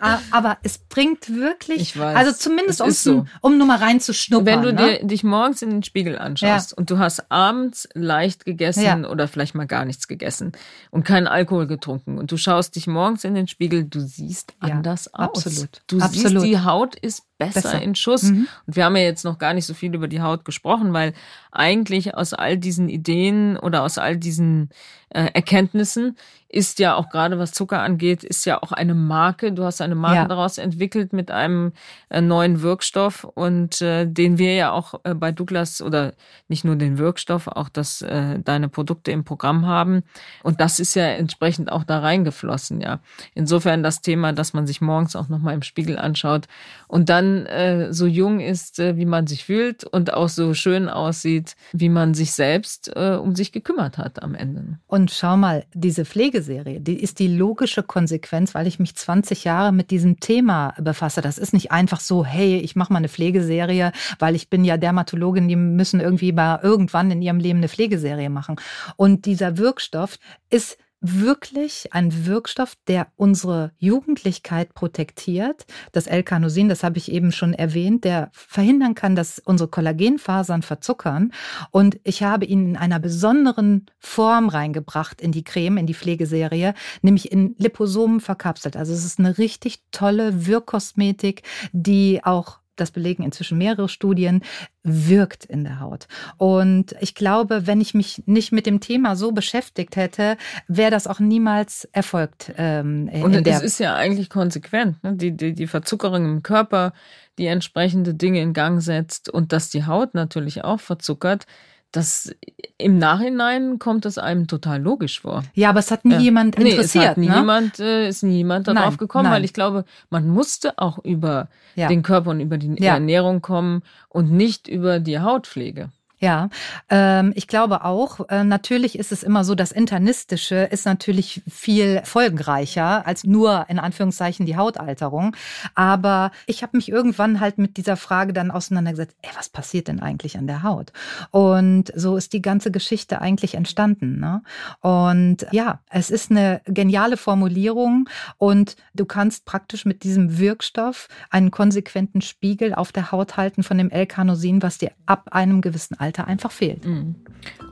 Speaker 1: Ah, aber es bringt wirklich,
Speaker 2: ich weiß,
Speaker 1: also zumindest um, so. um nur mal reinzuschnuppern.
Speaker 2: Wenn du ne? dir, dich morgens in den Spiegel anschaust ja. und du hast abends leicht gegessen ja. oder vielleicht mal gar nichts gegessen und keinen Alkohol getrunken und du schaust dich morgens in den Spiegel, du siehst anders ja, aus.
Speaker 1: Absolut.
Speaker 2: Du
Speaker 1: absolut.
Speaker 2: siehst, die Haut ist besser, besser. in Schuss. Mhm. Und wir haben ja jetzt noch gar nicht so viel über die Haut gesprochen, weil eigentlich aus all diesen Ideen oder aus all diesen Erkenntnissen ist ja auch gerade was Zucker angeht, ist ja auch eine Marke. Du hast eine Marke ja. daraus entwickelt mit einem äh, neuen Wirkstoff und äh, den wir ja auch äh, bei Douglas oder nicht nur den Wirkstoff, auch das äh, deine Produkte im Programm haben. Und das ist ja entsprechend auch da reingeflossen, ja. Insofern das Thema, dass man sich morgens auch nochmal im Spiegel anschaut und dann äh, so jung ist, äh, wie man sich fühlt und auch so schön aussieht, wie man sich selbst äh, um sich gekümmert hat am Ende.
Speaker 1: Und schau mal, diese Pflege Pflegeserie. Die ist die logische Konsequenz, weil ich mich 20 Jahre mit diesem Thema befasse. Das ist nicht einfach so, hey, ich mache mal eine Pflegeserie, weil ich bin ja Dermatologin, die müssen irgendwie mal irgendwann in ihrem Leben eine Pflegeserie machen. Und dieser Wirkstoff ist wirklich ein Wirkstoff, der unsere Jugendlichkeit protektiert. Das L-Carnosin, das habe ich eben schon erwähnt, der verhindern kann, dass unsere Kollagenfasern verzuckern. Und ich habe ihn in einer besonderen Form reingebracht in die Creme, in die Pflegeserie, nämlich in Liposomen verkapselt. Also es ist eine richtig tolle Wirkkosmetik, die auch das belegen inzwischen mehrere Studien, wirkt in der Haut. Und ich glaube, wenn ich mich nicht mit dem Thema so beschäftigt hätte, wäre das auch niemals erfolgt.
Speaker 2: Ähm, Und es ist ja eigentlich konsequent, ne? die, die, die Verzuckerung im Körper, die entsprechende Dinge in Gang setzt und dass die Haut natürlich auch verzuckert das im Nachhinein kommt es einem total logisch vor.
Speaker 1: Ja, aber es hat nie ja. jemand interessiert. Nee, es hat
Speaker 2: nie ne? jemand, äh, ist nie jemand darauf nein, gekommen, nein. weil ich glaube, man musste auch über ja. den Körper und über die ja. Ernährung kommen und nicht über die Hautpflege.
Speaker 1: Ja, ähm, ich glaube auch, äh, natürlich ist es immer so, das Internistische ist natürlich viel folgenreicher als nur in Anführungszeichen die Hautalterung. Aber ich habe mich irgendwann halt mit dieser Frage dann auseinandergesetzt, ey, was passiert denn eigentlich an der Haut? Und so ist die ganze Geschichte eigentlich entstanden. Ne? Und ja, es ist eine geniale Formulierung und du kannst praktisch mit diesem Wirkstoff einen konsequenten Spiegel auf der Haut halten von dem L-Carnosin, was dir ab einem gewissen Alter Alter einfach fehlt. Mhm.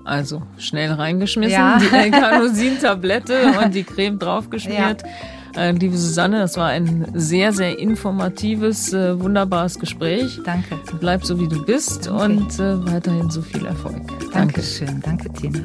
Speaker 2: Also schnell reingeschmissen, ja. die L-Carnosin-Tablette und die Creme draufgeschmiert. Ja. Äh, liebe Susanne, das war ein sehr, sehr informatives, äh, wunderbares Gespräch.
Speaker 1: Danke.
Speaker 2: Bleib so, wie du bist Danke. und äh, weiterhin so viel Erfolg.
Speaker 1: Danke. Dankeschön. Danke, Tina.